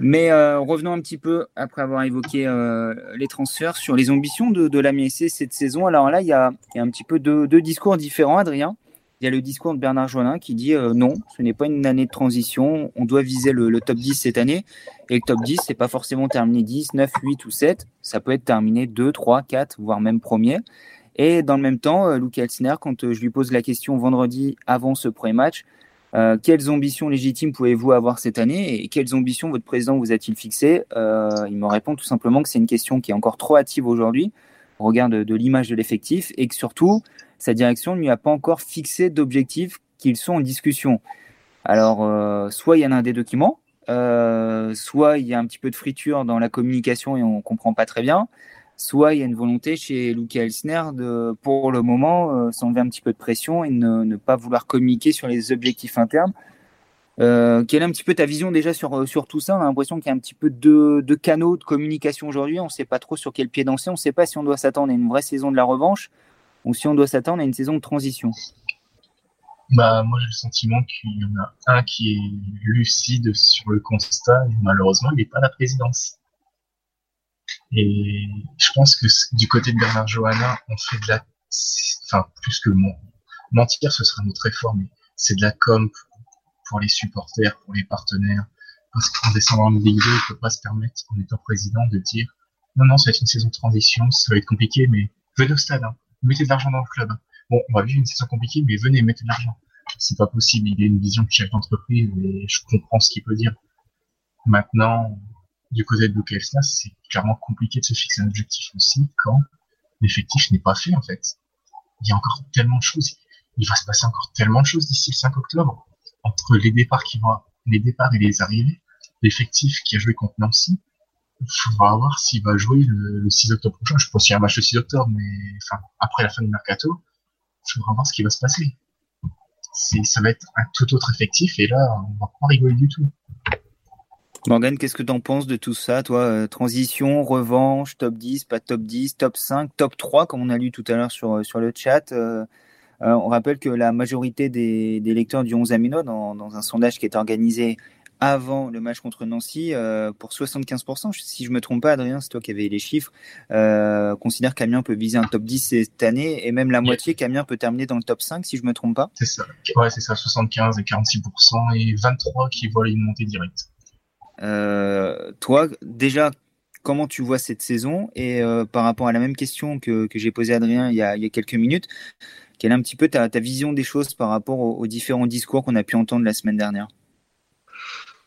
Mais euh, revenons un petit peu, après avoir évoqué euh, les transferts, sur les ambitions de, de la MSC cette saison. Alors là, il y a, un petit peu deux, discours différents, Adrien. Il y a le discours de Bernard Joinin qui dit euh, non, ce n'est pas une année de transition, on doit viser le, le top 10 cette année. Et le top 10, c'est pas forcément terminé 10, 9, 8 ou 7, ça peut être terminé 2, 3, 4, voire même premier. Et dans le même temps, euh, Luke Elsner, quand euh, je lui pose la question vendredi avant ce premier match, euh, quelles ambitions légitimes pouvez-vous avoir cette année et quelles ambitions votre président vous a-t-il fixé Il me répond tout simplement que c'est une question qui est encore trop hâtive aujourd'hui au regard de, l'image de l'effectif et que surtout, sa direction ne lui a pas encore fixé d'objectifs qu'ils sont en discussion. Alors, soit il y en a un des documents, soit il y a un petit peu de friture dans la communication et on comprend pas très bien, soit il y a une volonté chez Luca Elsner de, pour le moment, euh, s'enlever un petit peu de pression et ne, pas vouloir communiquer sur les objectifs internes. Euh, quelle est un petit peu ta vision déjà sur, euh, sur tout ça? On a l'impression qu'il y a un petit peu de, de canaux de communication aujourd'hui. On ne sait pas trop sur quel pied danser. On ne sait pas si on doit s'attendre à une vraie saison de la revanche ou si on doit s'attendre à une saison de transition. Bah, moi, j'ai le sentiment qu'il y en a un qui est lucide sur le constat et malheureusement, il n'est pas la présidence. Et je pense que du côté de Bernard Johanna, on fait de la, enfin, plus que mentir, ce sera notre effort, mais c'est de la com pour les supporters, pour les partenaires. Parce qu'en descendant en Ligue 2, il peut pas se permettre, en étant président, de dire, non, non, ça va être une saison de transition, ça va être compliqué, mais venez au stade, hein. mettez de l'argent dans le club. Bon, on va vivre une saison compliquée, mais venez, mettez de l'argent. C'est pas possible, il a une vision de chef d'entreprise et je comprends ce qu'il peut dire. Maintenant, du côté de Luka c'est clairement compliqué de se fixer un objectif aussi quand l'effectif n'est pas fait en fait. Il y a encore tellement de choses. Il va se passer encore tellement de choses d'ici le 5 octobre. Entre les départs qui vont, les départs et les arrivées, l'effectif qui a joué contre Nancy, il faudra voir s'il va jouer le, 6 octobre prochain. Je pense qu'il y a un match le 6 octobre, mais enfin, après la fin du mercato, il faudra voir ce qui va se passer. Ça va être un tout autre effectif et là, on va pas rigoler du tout. Morgan, qu'est-ce que tu en penses de tout ça, toi euh, Transition, revanche, top 10, pas top 10, top 5, top 3, comme on a lu tout à l'heure sur, euh, sur le chat. Euh, on rappelle que la majorité des, des lecteurs du 11 Amino, dans, dans, un sondage qui est organisé avant le match contre Nancy, pour 75%, si je me trompe pas, Adrien, c'est toi qui avais les chiffres, considère qu'Amiens peut viser un top 10 cette année, et même la moitié qu'Amiens peut terminer dans le top 5, si je me trompe pas. C'est ça, ouais, c'est ça, 75 et 46%, et 23 qui voient une montée directe. Euh, toi, déjà, comment tu vois cette saison Et euh, par rapport à la même question que, que j'ai posée à Adrien il y, a, il y, a, quelques minutes, quelle est un petit peu ta, ta vision des choses par rapport aux, différents discours qu'on a pu entendre la semaine dernière?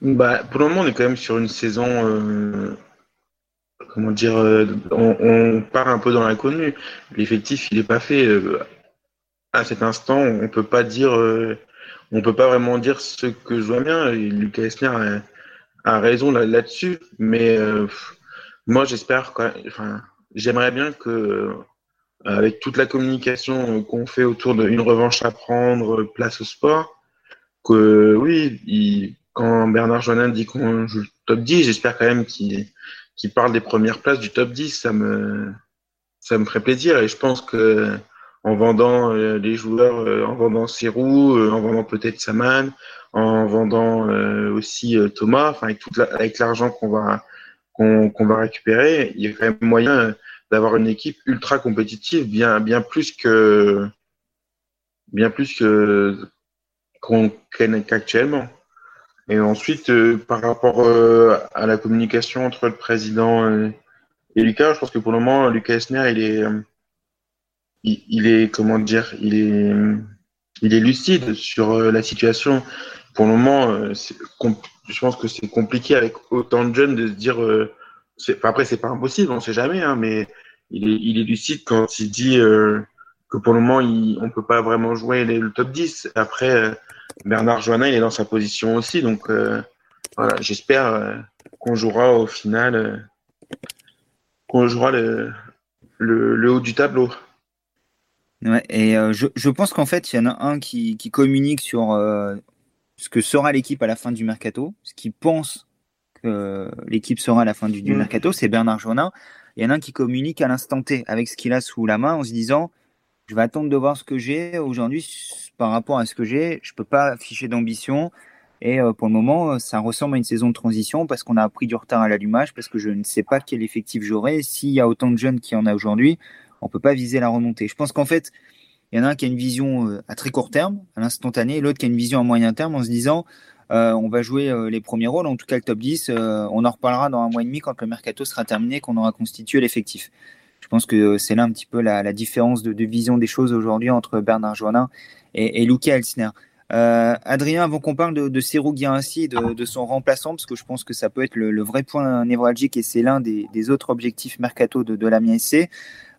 Bah, Pour le moment, on est quand même sur une saison. Euh, comment dire on, part un peu dans l'inconnu. L'effectif, il n'est pas fait. à cet instant, on peut pas dire. on peut pas vraiment dire ce que je vois bien. Lucas Esner a raison là-dessus, mais euh, moi j'espère, enfin, j'aimerais bien que euh, avec toute la communication qu'on fait autour d'une revanche à prendre, place au sport, que oui, quand Bernard Jonin dit qu'on joue le top 10, j'espère quand même qu'il parle des premières places du top 10, ça me, ça me ferait plaisir et je pense que en vendant euh, les joueurs, en vendant Serrou, en vendant peut-être Saman, en vendant euh, aussi euh, Thomas, enfin avec, l'argent qu'on va qu'on va récupérer, il y a quand même moyen d'avoir une équipe ultra compétitive, bien bien plus que bien plus que qu'on qu'actuellement. Et ensuite, euh, par rapport à la communication entre le président et Lucas, je pense que pour le moment, Lucas Esner, il est, il, est, comment dire, il est, il est lucide sur la situation pour le moment, euh, je pense que c'est compliqué avec autant de jeunes de se dire. Euh, enfin, après, c'est pas impossible, on sait jamais, hein, mais il est, il est lucide quand il dit euh, que pour le moment, il, on peut pas vraiment jouer le top 10. Après, Bernard Joannin, il est dans sa position aussi, donc voilà, j'espère qu'on jouera au final, qu'on jouera le, le, haut du tableau. Ouais, et je, je, pense qu'en fait, il y en a un qui, qui communique sur ce que sera l'équipe à la fin du mercato, ce qu'il pense que l'équipe sera à la fin du, mm. mercato, c'est Bernard Jonin. Il y en a un qui communique à l'instant T avec ce qu'il a sous la main en se disant je vais attendre de voir ce que j'ai aujourd'hui par rapport à ce que j'ai. Je peux pas afficher d'ambition. Et euh, pour le moment, euh, ça ressemble à une saison de transition parce qu'on a pris du retard à l'allumage, parce que je ne sais pas quel effectif j'aurai. S'il y a autant de jeunes qu'il y en a aujourd'hui, on peut pas viser la remontée. Je pense qu'en fait, il y en a un qui a une vision euh, à très court terme, à l'instantané, et l'autre qui a une vision à moyen terme en se disant euh, on va jouer euh, les premiers rôles, en tout cas le top 10. on en reparlera dans un mois et demi quand le mercato sera terminé, qu'on aura constitué l'effectif. Je pense que c'est là un petit peu la, différence de, vision des choses aujourd'hui entre Bernard Joannin et, Luca Elsner. Adrien, avant qu'on parle de, de Guirassi, de, de son remplaçant, parce que je pense que ça peut être le, vrai point névralgique et c'est l'un des, autres objectifs mercato de, de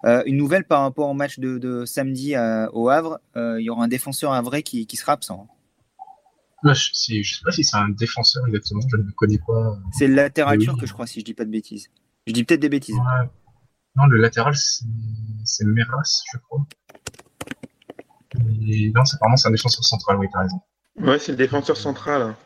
une nouvelle par rapport au match de, samedi au Havre, il y aura un défenseur à vrai qui, sera absent. je ne sais pas si c'est un défenseur exactement, je ne le connais pas. C'est le latéral turc, je crois, si je dis pas de bêtises. Je dis peut-être des bêtises. Non, le latéral, c'est Meras, je crois. Et non, c'est apparemment c'est un défenseur central, oui, t'as raison. Ouais, c'est le défenseur central.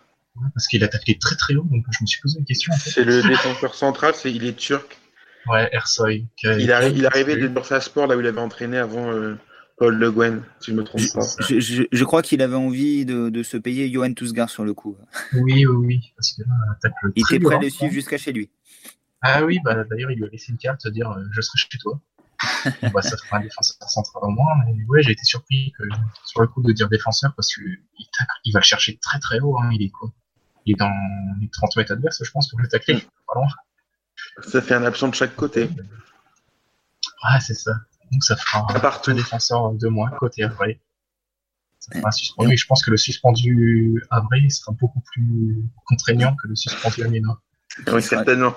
parce qu'il attaqué très très haut, donc je me suis posé une question. C'est le défenseur central, c'est il est turc. Ouais, Ersoy. Il, il arrivait de Bursaspor, là où il avait entraîné avant euh, Paul Le Guen, si je me trompe pas. Je, crois qu'il avait envie de, se payer Johan Tousgar sur le coup. Oui, oui, oui. Parce que il était prêt à le suivre jusqu'à chez lui. Ah oui, bah, d'ailleurs, il lui a laissé une carte, dire euh, je serai chez toi. <laughs> bah, ça fera un défenseur central en moins. Mais ouais, j'ai été surpris que, sur le coup de dire défenseur parce qu'il il va le chercher très très haut. Hein. Il est quoi? Il est dans les 30 mètres adverses, je pense, pour le tacler. Hmm. Ça fait un absent de chaque côté. Ah, c'est ça. Donc ça fera un défenseur de moins côté vrai. Ça fera un suspendu. je pense que le suspendu vrai sera beaucoup plus contraignant que le suspendu Amina. Oui, certainement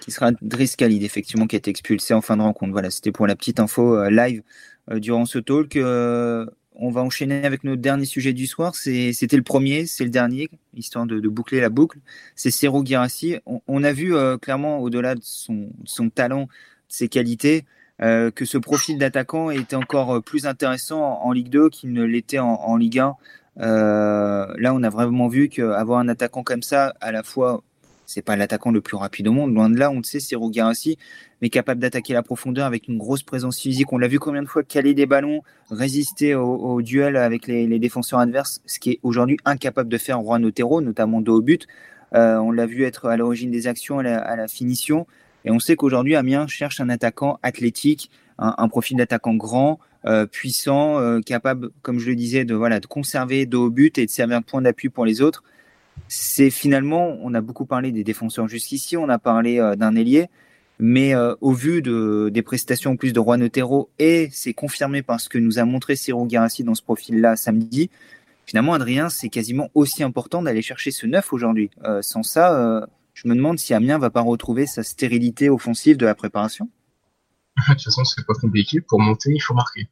qui sera Driss Khalid, effectivement, qui a été expulsé en fin de rencontre. Voilà, c'était pour la petite info euh, live euh, durant ce talk. Euh, on va enchaîner avec notre dernier sujet du soir. C'était le premier, c'est le dernier, histoire de, boucler la boucle. C'est Serou Girassi. On, a vu clairement, au-delà de son, talent, de ses qualités, que ce profil d'attaquant était encore plus intéressant en, Ligue 2 qu'il ne l'était en, Ligue 1. là, on a vraiment vu qu'avoir un attaquant comme ça, à la fois c'est pas l'attaquant le plus rapide au monde, loin de là, on le sait, c'est Rougarassi, mais capable d'attaquer la profondeur avec une grosse présence physique. On l'a vu combien de fois caler des ballons, résister au, duel avec les, défenseurs adverses, ce qui est aujourd'hui incapable de faire Juan Otero, notamment dos au but. Euh, on l'a vu être à l'origine des actions, à la, finition. Et on sait qu'aujourd'hui, Amiens cherche un attaquant athlétique, un, profil d'attaquant grand, euh, puissant, euh, capable, comme je le disais, de, voilà, de conserver dos au but et de servir de point d'appui pour les autres c'est finalement, on a beaucoup parlé des défenseurs jusqu'ici, on a parlé euh, d'un ailier, mais euh, au vu de, des prestations en plus de Juan Otero, et c'est confirmé par ce que nous a montré Ciro Garassi dans ce profil-là samedi, finalement, Adrien, c'est quasiment aussi important d'aller chercher ce neuf aujourd'hui. Euh, sans ça, je me demande si Amiens va pas retrouver sa stérilité offensive de la préparation. De toute façon, c'est pas compliqué. Pour monter, il faut marquer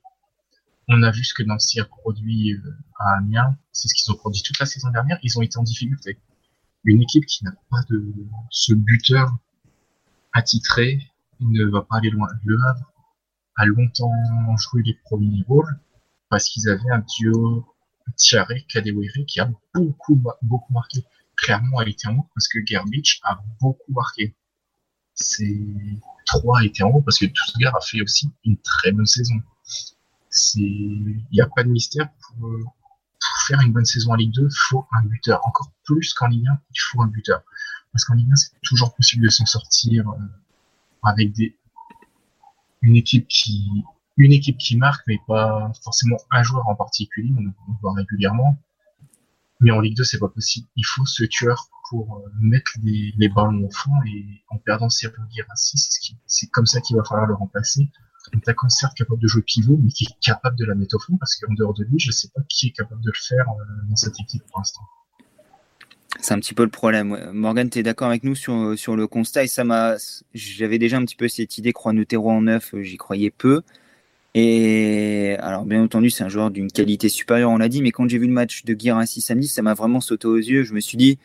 on a vu ce que Nancy a produit euh, à Amiens, c'est ce qu'ils ont produit toute la saison dernière, ils ont été en difficulté. Une équipe qui n'a pas de ce buteur attitré ne va pas aller loin. Le Havre a longtemps joué les premiers rôles parce qu'ils avaient un duo Thierry Kadewere qui a beaucoup, beaucoup marqué. Clairement, elle était en haut parce que Gerbich a beaucoup marqué. Ces trois étaient en haut parce que Tousgar a fait aussi une très bonne saison il n'y a pas de mystère pour, faire une bonne saison en Ligue 2, il faut un buteur. Encore plus qu'en Ligue 1, il faut un buteur. Parce qu'en Ligue 1, c'est toujours possible de s'en sortir euh, avec des, une équipe qui, une équipe qui marque, mais pas forcément un joueur en particulier, on, le voit régulièrement. Mais en Ligue 2, c'est pas possible. Il faut ce tueur pour euh, mettre les, les ballons au fond et en perdant ses Girassi, c'est comme ça qu'il va falloir le remplacer un attaquant certes capable de jouer pivot, mais qui est capable de la mettre au fond, parce qu'en dehors de lui, je ne sais pas qui est capable de le faire euh, dans cette équipe pour l'instant. C'est un petit peu le problème. Morgan, tu es d'accord avec nous sur, sur le constat et ça m'a. J'avais déjà un petit peu cette idée, Croix Notero en neuf, j'y croyais peu. Et alors, bien entendu, c'est un joueur d'une qualité supérieure, on l'a dit, mais quand j'ai vu le match de Guirassi samedi, ça m'a vraiment sauté aux yeux. Je me suis dit,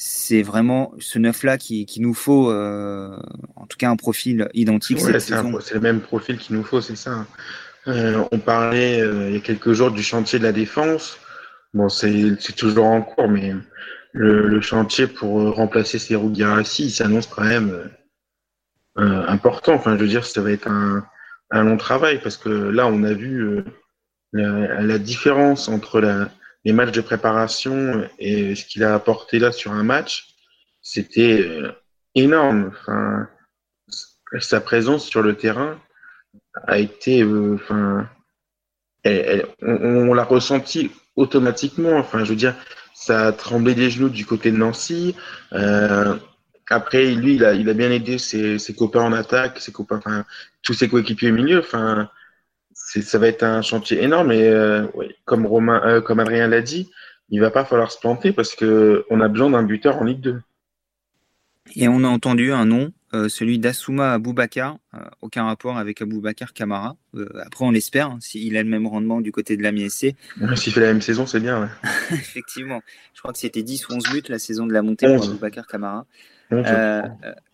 c'est vraiment ce neuf-là qui, nous faut, euh, en tout cas, un profil identique. c'est le même profil qu'il nous faut, c'est ça. Euh, on parlait euh, il y a quelques jours du chantier de la défense. Bon, c'est toujours en cours, mais le, chantier pour remplacer ces Girassi, il s'annonce quand même important. Enfin, je veux dire, ça va être un, long travail parce que là, on a vu la différence entre la, les matchs de préparation et ce qu'il a apporté là sur un match, c'était euh, énorme. Enfin, sa présence sur le terrain a été, euh, enfin, on, l'a ressenti automatiquement. Enfin, je veux dire, ça a tremblé les genoux du côté de Nancy. Euh, après, lui, il a, bien aidé ses, copains en attaque, ses copains, enfin, tous ses coéquipiers au milieu. Ça va être un chantier énorme et euh, comme Romain, euh, comme Adrien l'a dit, il va pas falloir se planter parce que on a besoin d'un buteur en Ligue 2. Et on a entendu un nom celui d'Assouma Aboubakar. aucun rapport avec Aboubakar Kamara. après, on l'espère, hein, s'il a le même rendement du côté de la MSC. S'il fait la même saison, c'est bien. <laughs> Effectivement. Je crois que c'était 10 ou 11 buts la saison de la montée pour Aboubakar Kamara. Euh,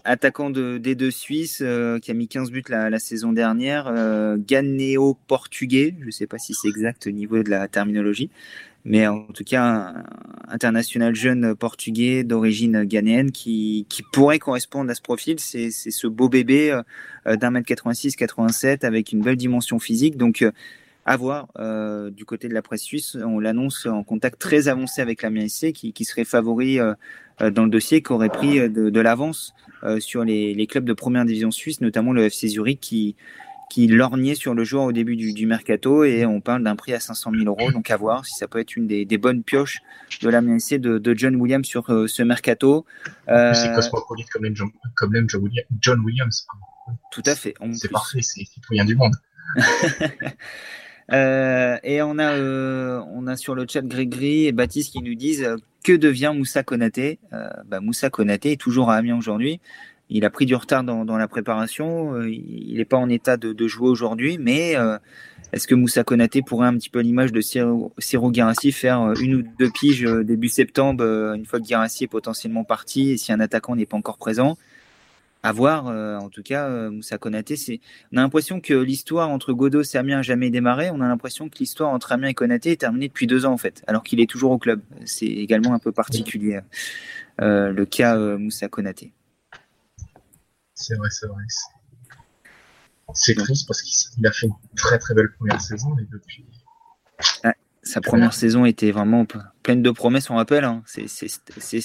attaquant de, des deux Suisses euh, qui a mis 15 buts la, la saison dernière, euh, portugais je ne sais pas si c'est exact au niveau de la terminologie, mais en tout cas un, international jeune portugais d'origine ghanéenne qui, qui, pourrait correspondre à ce profil. C'est ce beau bébé euh, d'un mètre 86, 87 avec une belle dimension physique. Donc à voir euh, du côté de la presse suisse. On l'annonce en contact très avancé avec la MSC qui, qui serait favori euh, euh, dans le dossier, qui aurait pris de, de l'avance sur les, les, clubs de première division suisse, notamment le FC Zurich qui, qui lorgnait sur le joueur au début du, du mercato et on parle d'un prix à 500 000 euros. Donc à voir si ça peut être une des, des bonnes pioches de la MSC de, de, John Williams sur ce mercato. c'est cosmopolite comme John, comme John Williams. Tout à fait. C'est parfait, c'est citoyen du monde. <laughs> Euh, et on a, euh, on a sur le chat Grégory et Baptiste qui nous disent euh, que devient Moussa Konaté? Bah, Moussa Konaté est toujours à Amiens aujourd'hui. Il a pris du retard dans, la préparation. il n'est pas en état de, jouer aujourd'hui, mais est-ce que Moussa Konaté pourrait un petit peu l'image de Ciro, Ciro faire une ou deux piges début septembre, une fois que Guirassi est potentiellement parti et si un attaquant n'est pas encore présent? À voir. Euh, en tout cas, euh, Moussa Konaté, c'est. On a l'impression que l'histoire entre Godot et Amiens n'a jamais démarré. On a l'impression que l'histoire entre Amiens et Konaté est terminée depuis deux ans en fait, alors qu'il est toujours au club. C'est également un peu particulier euh, le cas Moussa Konaté. C'est vrai, c'est vrai. C'est triste parce qu'il a fait une très très belle première saison et depuis. Sa première saison était vraiment pleine de promesses, on rappelle. Hein. C'est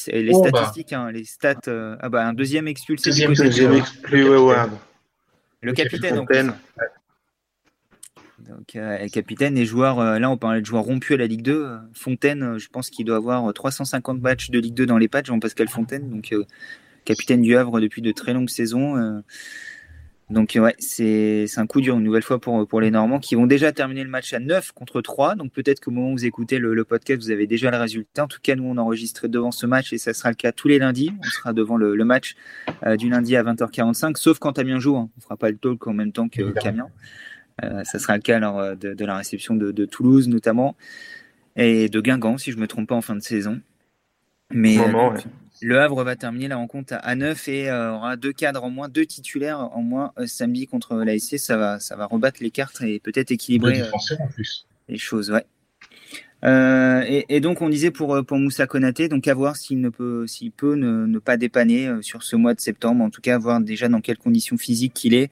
les oh, bah. statistiques, hein, les stats. Euh, ah bah un deuxième expulsé. Deuxième, deuxième expulsé, ouais, Le capitaine. Fontaine. Donc, euh, capitaine et joueur. Euh, là, on parlait de joueur rompu à la Ligue 2. Fontaine, je pense qu'il doit avoir 350 matchs de Ligue 2 dans les patchs, Jean-Pascal Fontaine. Donc, capitaine du Havre depuis de très longues saisons. Donc ouais, c'est un coup dur une nouvelle fois pour, pour les Normands qui vont déjà terminer le match à 9 contre 3. Donc peut-être qu'au moment où vous écoutez le, podcast, vous avez déjà le résultat. En tout cas, nous, on enregistre devant ce match et ça sera le cas tous les lundis. On sera devant le, le match euh, du lundi à 20h45, sauf quand Amiens joue. Hein. On fera pas le talk en même temps que. Euh, ça sera le cas lors euh, de, de la réception de, de, Toulouse notamment et de Guingamp, si je me trompe pas, en fin de saison. Mais euh, le Havre va terminer la rencontre à 9 et euh, aura deux cadres en moins, deux titulaires en moins euh, samedi contre l'ASC. Ça va, ça va rebattre les cartes et peut-être équilibrer en plus. les choses. Ouais. Et, et, donc on disait pour pour Moussa Konaté, donc à voir s'il ne peut, s'il peut ne, ne, pas dépanner sur ce mois de septembre. En tout cas, voir déjà dans quelles conditions physiques qu'il est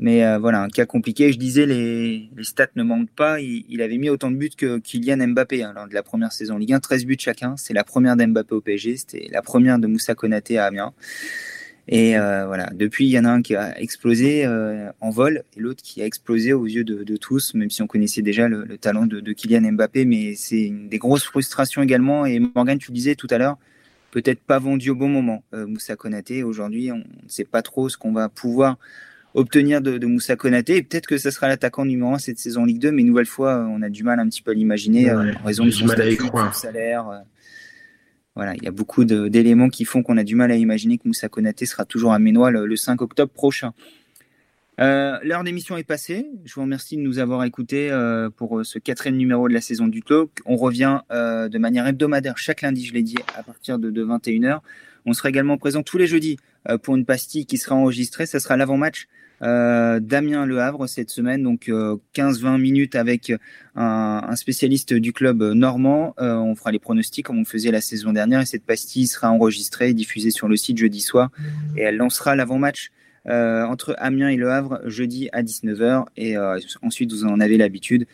mais euh, voilà, un cas compliqué. Je disais, les, stats ne manquent pas. Il, avait mis autant de buts que Kylian Mbappé hein, lors de la première saison Ligue 1, 13 buts chacun. C'est la première d'Mbappé au PSG, c'était la première de Moussa Konaté à Amiens. Et euh, voilà, depuis, il y en a un qui a explosé euh, en vol et l'autre qui a explosé aux yeux de, tous, même si on connaissait déjà le, le talent de, Kylian Mbappé. Mais c'est des grosses frustrations également. Et Morgan, tu disais tout à l'heure, peut-être pas vendu au bon moment, Moussa Konaté. Aujourd'hui, on ne sait pas trop ce qu'on va pouvoir obtenir de, Moussa Konaté. Et peut-être que ce sera l'attaquant numéro 1 cette saison Ligue 2, mais une nouvelle fois, on a du mal un petit peu à l'imaginer euh, en raison de son, statut, de son salaire. Euh. voilà, il y a beaucoup d'éléments qui font qu'on a du mal à imaginer que Moussa Konaté sera toujours à Ménois le, 5 octobre prochain. Euh, L'heure d'émission est passée. Je vous remercie de nous avoir écoutés pour ce quatrième numéro de la saison du talk. On revient de manière hebdomadaire chaque lundi, je l'ai dit, à partir de, de 21h. On sera également présent tous les jeudis pour une pastille qui sera enregistrée. Ce sera l'avant-match euh, Damien Le Havre cette semaine, donc 15-20 euh, minutes avec un, un, spécialiste du club normand. Euh, on fera les pronostics comme on faisait la saison dernière et cette pastille sera enregistrée et diffusée sur le site jeudi soir et elle lancera l'avant-match entre Amiens et Le Havre jeudi à 19h et ensuite vous en avez l'habitude.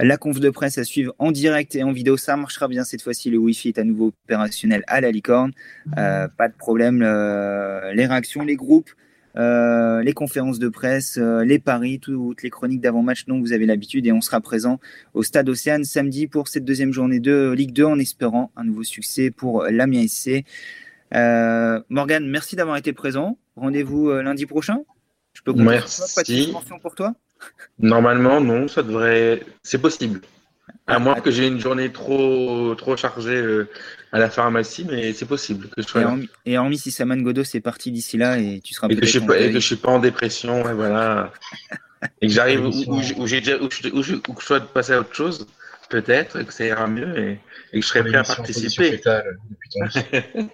La conf de presse à suivre en direct et en vidéo, ça marchera bien cette fois-ci. Le Wi-Fi est à nouveau opérationnel à la licorne. pas de problème. les réactions, les groupes, euh, les conférences de presse, euh, les paris, toutes les chroniques d'avant-match dont vous avez l'habitude et on sera présent au Stade Océane samedi pour cette deuxième journée de Ligue 2 en espérant un nouveau succès pour l'Amiens SC. Euh, Morgan, merci d'avoir été présent. Rendez-vous euh, lundi prochain. Je peux merci. Pas de pour toi Normalement, non, ça devrait. C'est possible. À moins que j'ai une journée trop, trop chargée euh, à la pharmacie, mais c'est possible que je sois et, hormis, si Saman Godot c'est parti d'ici là et tu seras et que je suis pas, et que je suis pas en dépression, et voilà. et que j'arrive où, j'ai déjà, où, je, où, je, où je sois passer à autre chose, peut-être, que ça ira mieux et, que je serai prêt à participer. <laughs>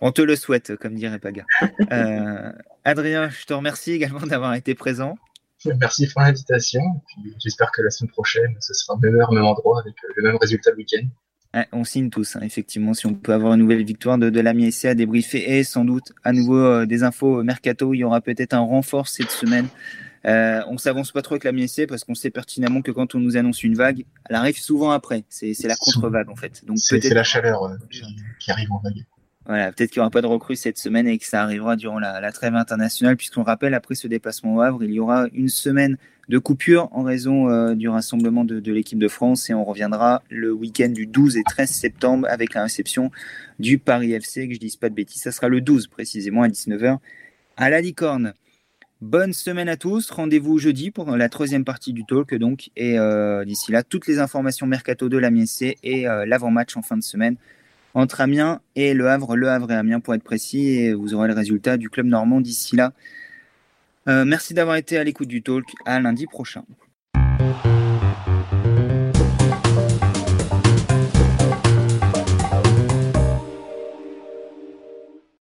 On te le souhaite, comme dirait Paga. Euh, Adrien, je te remercie également d'avoir été présent. Merci pour l'invitation. J'espère que la semaine prochaine, ce sera même heure, même endroit, avec euh, le même résultat le week-end. on signe tous, hein, effectivement, si on peut avoir une nouvelle victoire de, de l'AMI SC à débriefer et sans doute à nouveau euh, des infos mercato. Il y aura peut-être un renfort cette semaine. Euh, on s'avance pas trop avec la SC parce qu'on sait pertinemment que quand on nous annonce une vague, elle arrive souvent après. C'est la contre-vague en fait. C'est la chaleur euh, qui arrive en vague. Voilà, peut-être qu'il n'y aura pas de recrue cette semaine et que ça arrivera durant la, trêve internationale, puisqu'on rappelle, après ce déplacement au Havre, il y aura une semaine de coupure en raison euh, du rassemblement de, l'équipe de France et on reviendra le week-end du 12 et 13 septembre avec la réception du Paris FC, que je dise pas de bêtises, ça sera le 12 précisément à 19h à la Licorne. Bonne semaine à tous. Rendez-vous jeudi pour la troisième partie du talk. Donc, et euh, d'ici là, toutes les informations mercato de la C et euh, l'avant-match en fin de semaine entre Amiens et Le Havre, Le Havre et Amiens pour être précis, et vous aurez le résultat du club normand d'ici là. Euh, merci d'avoir été à l'écoute du talk. À lundi prochain.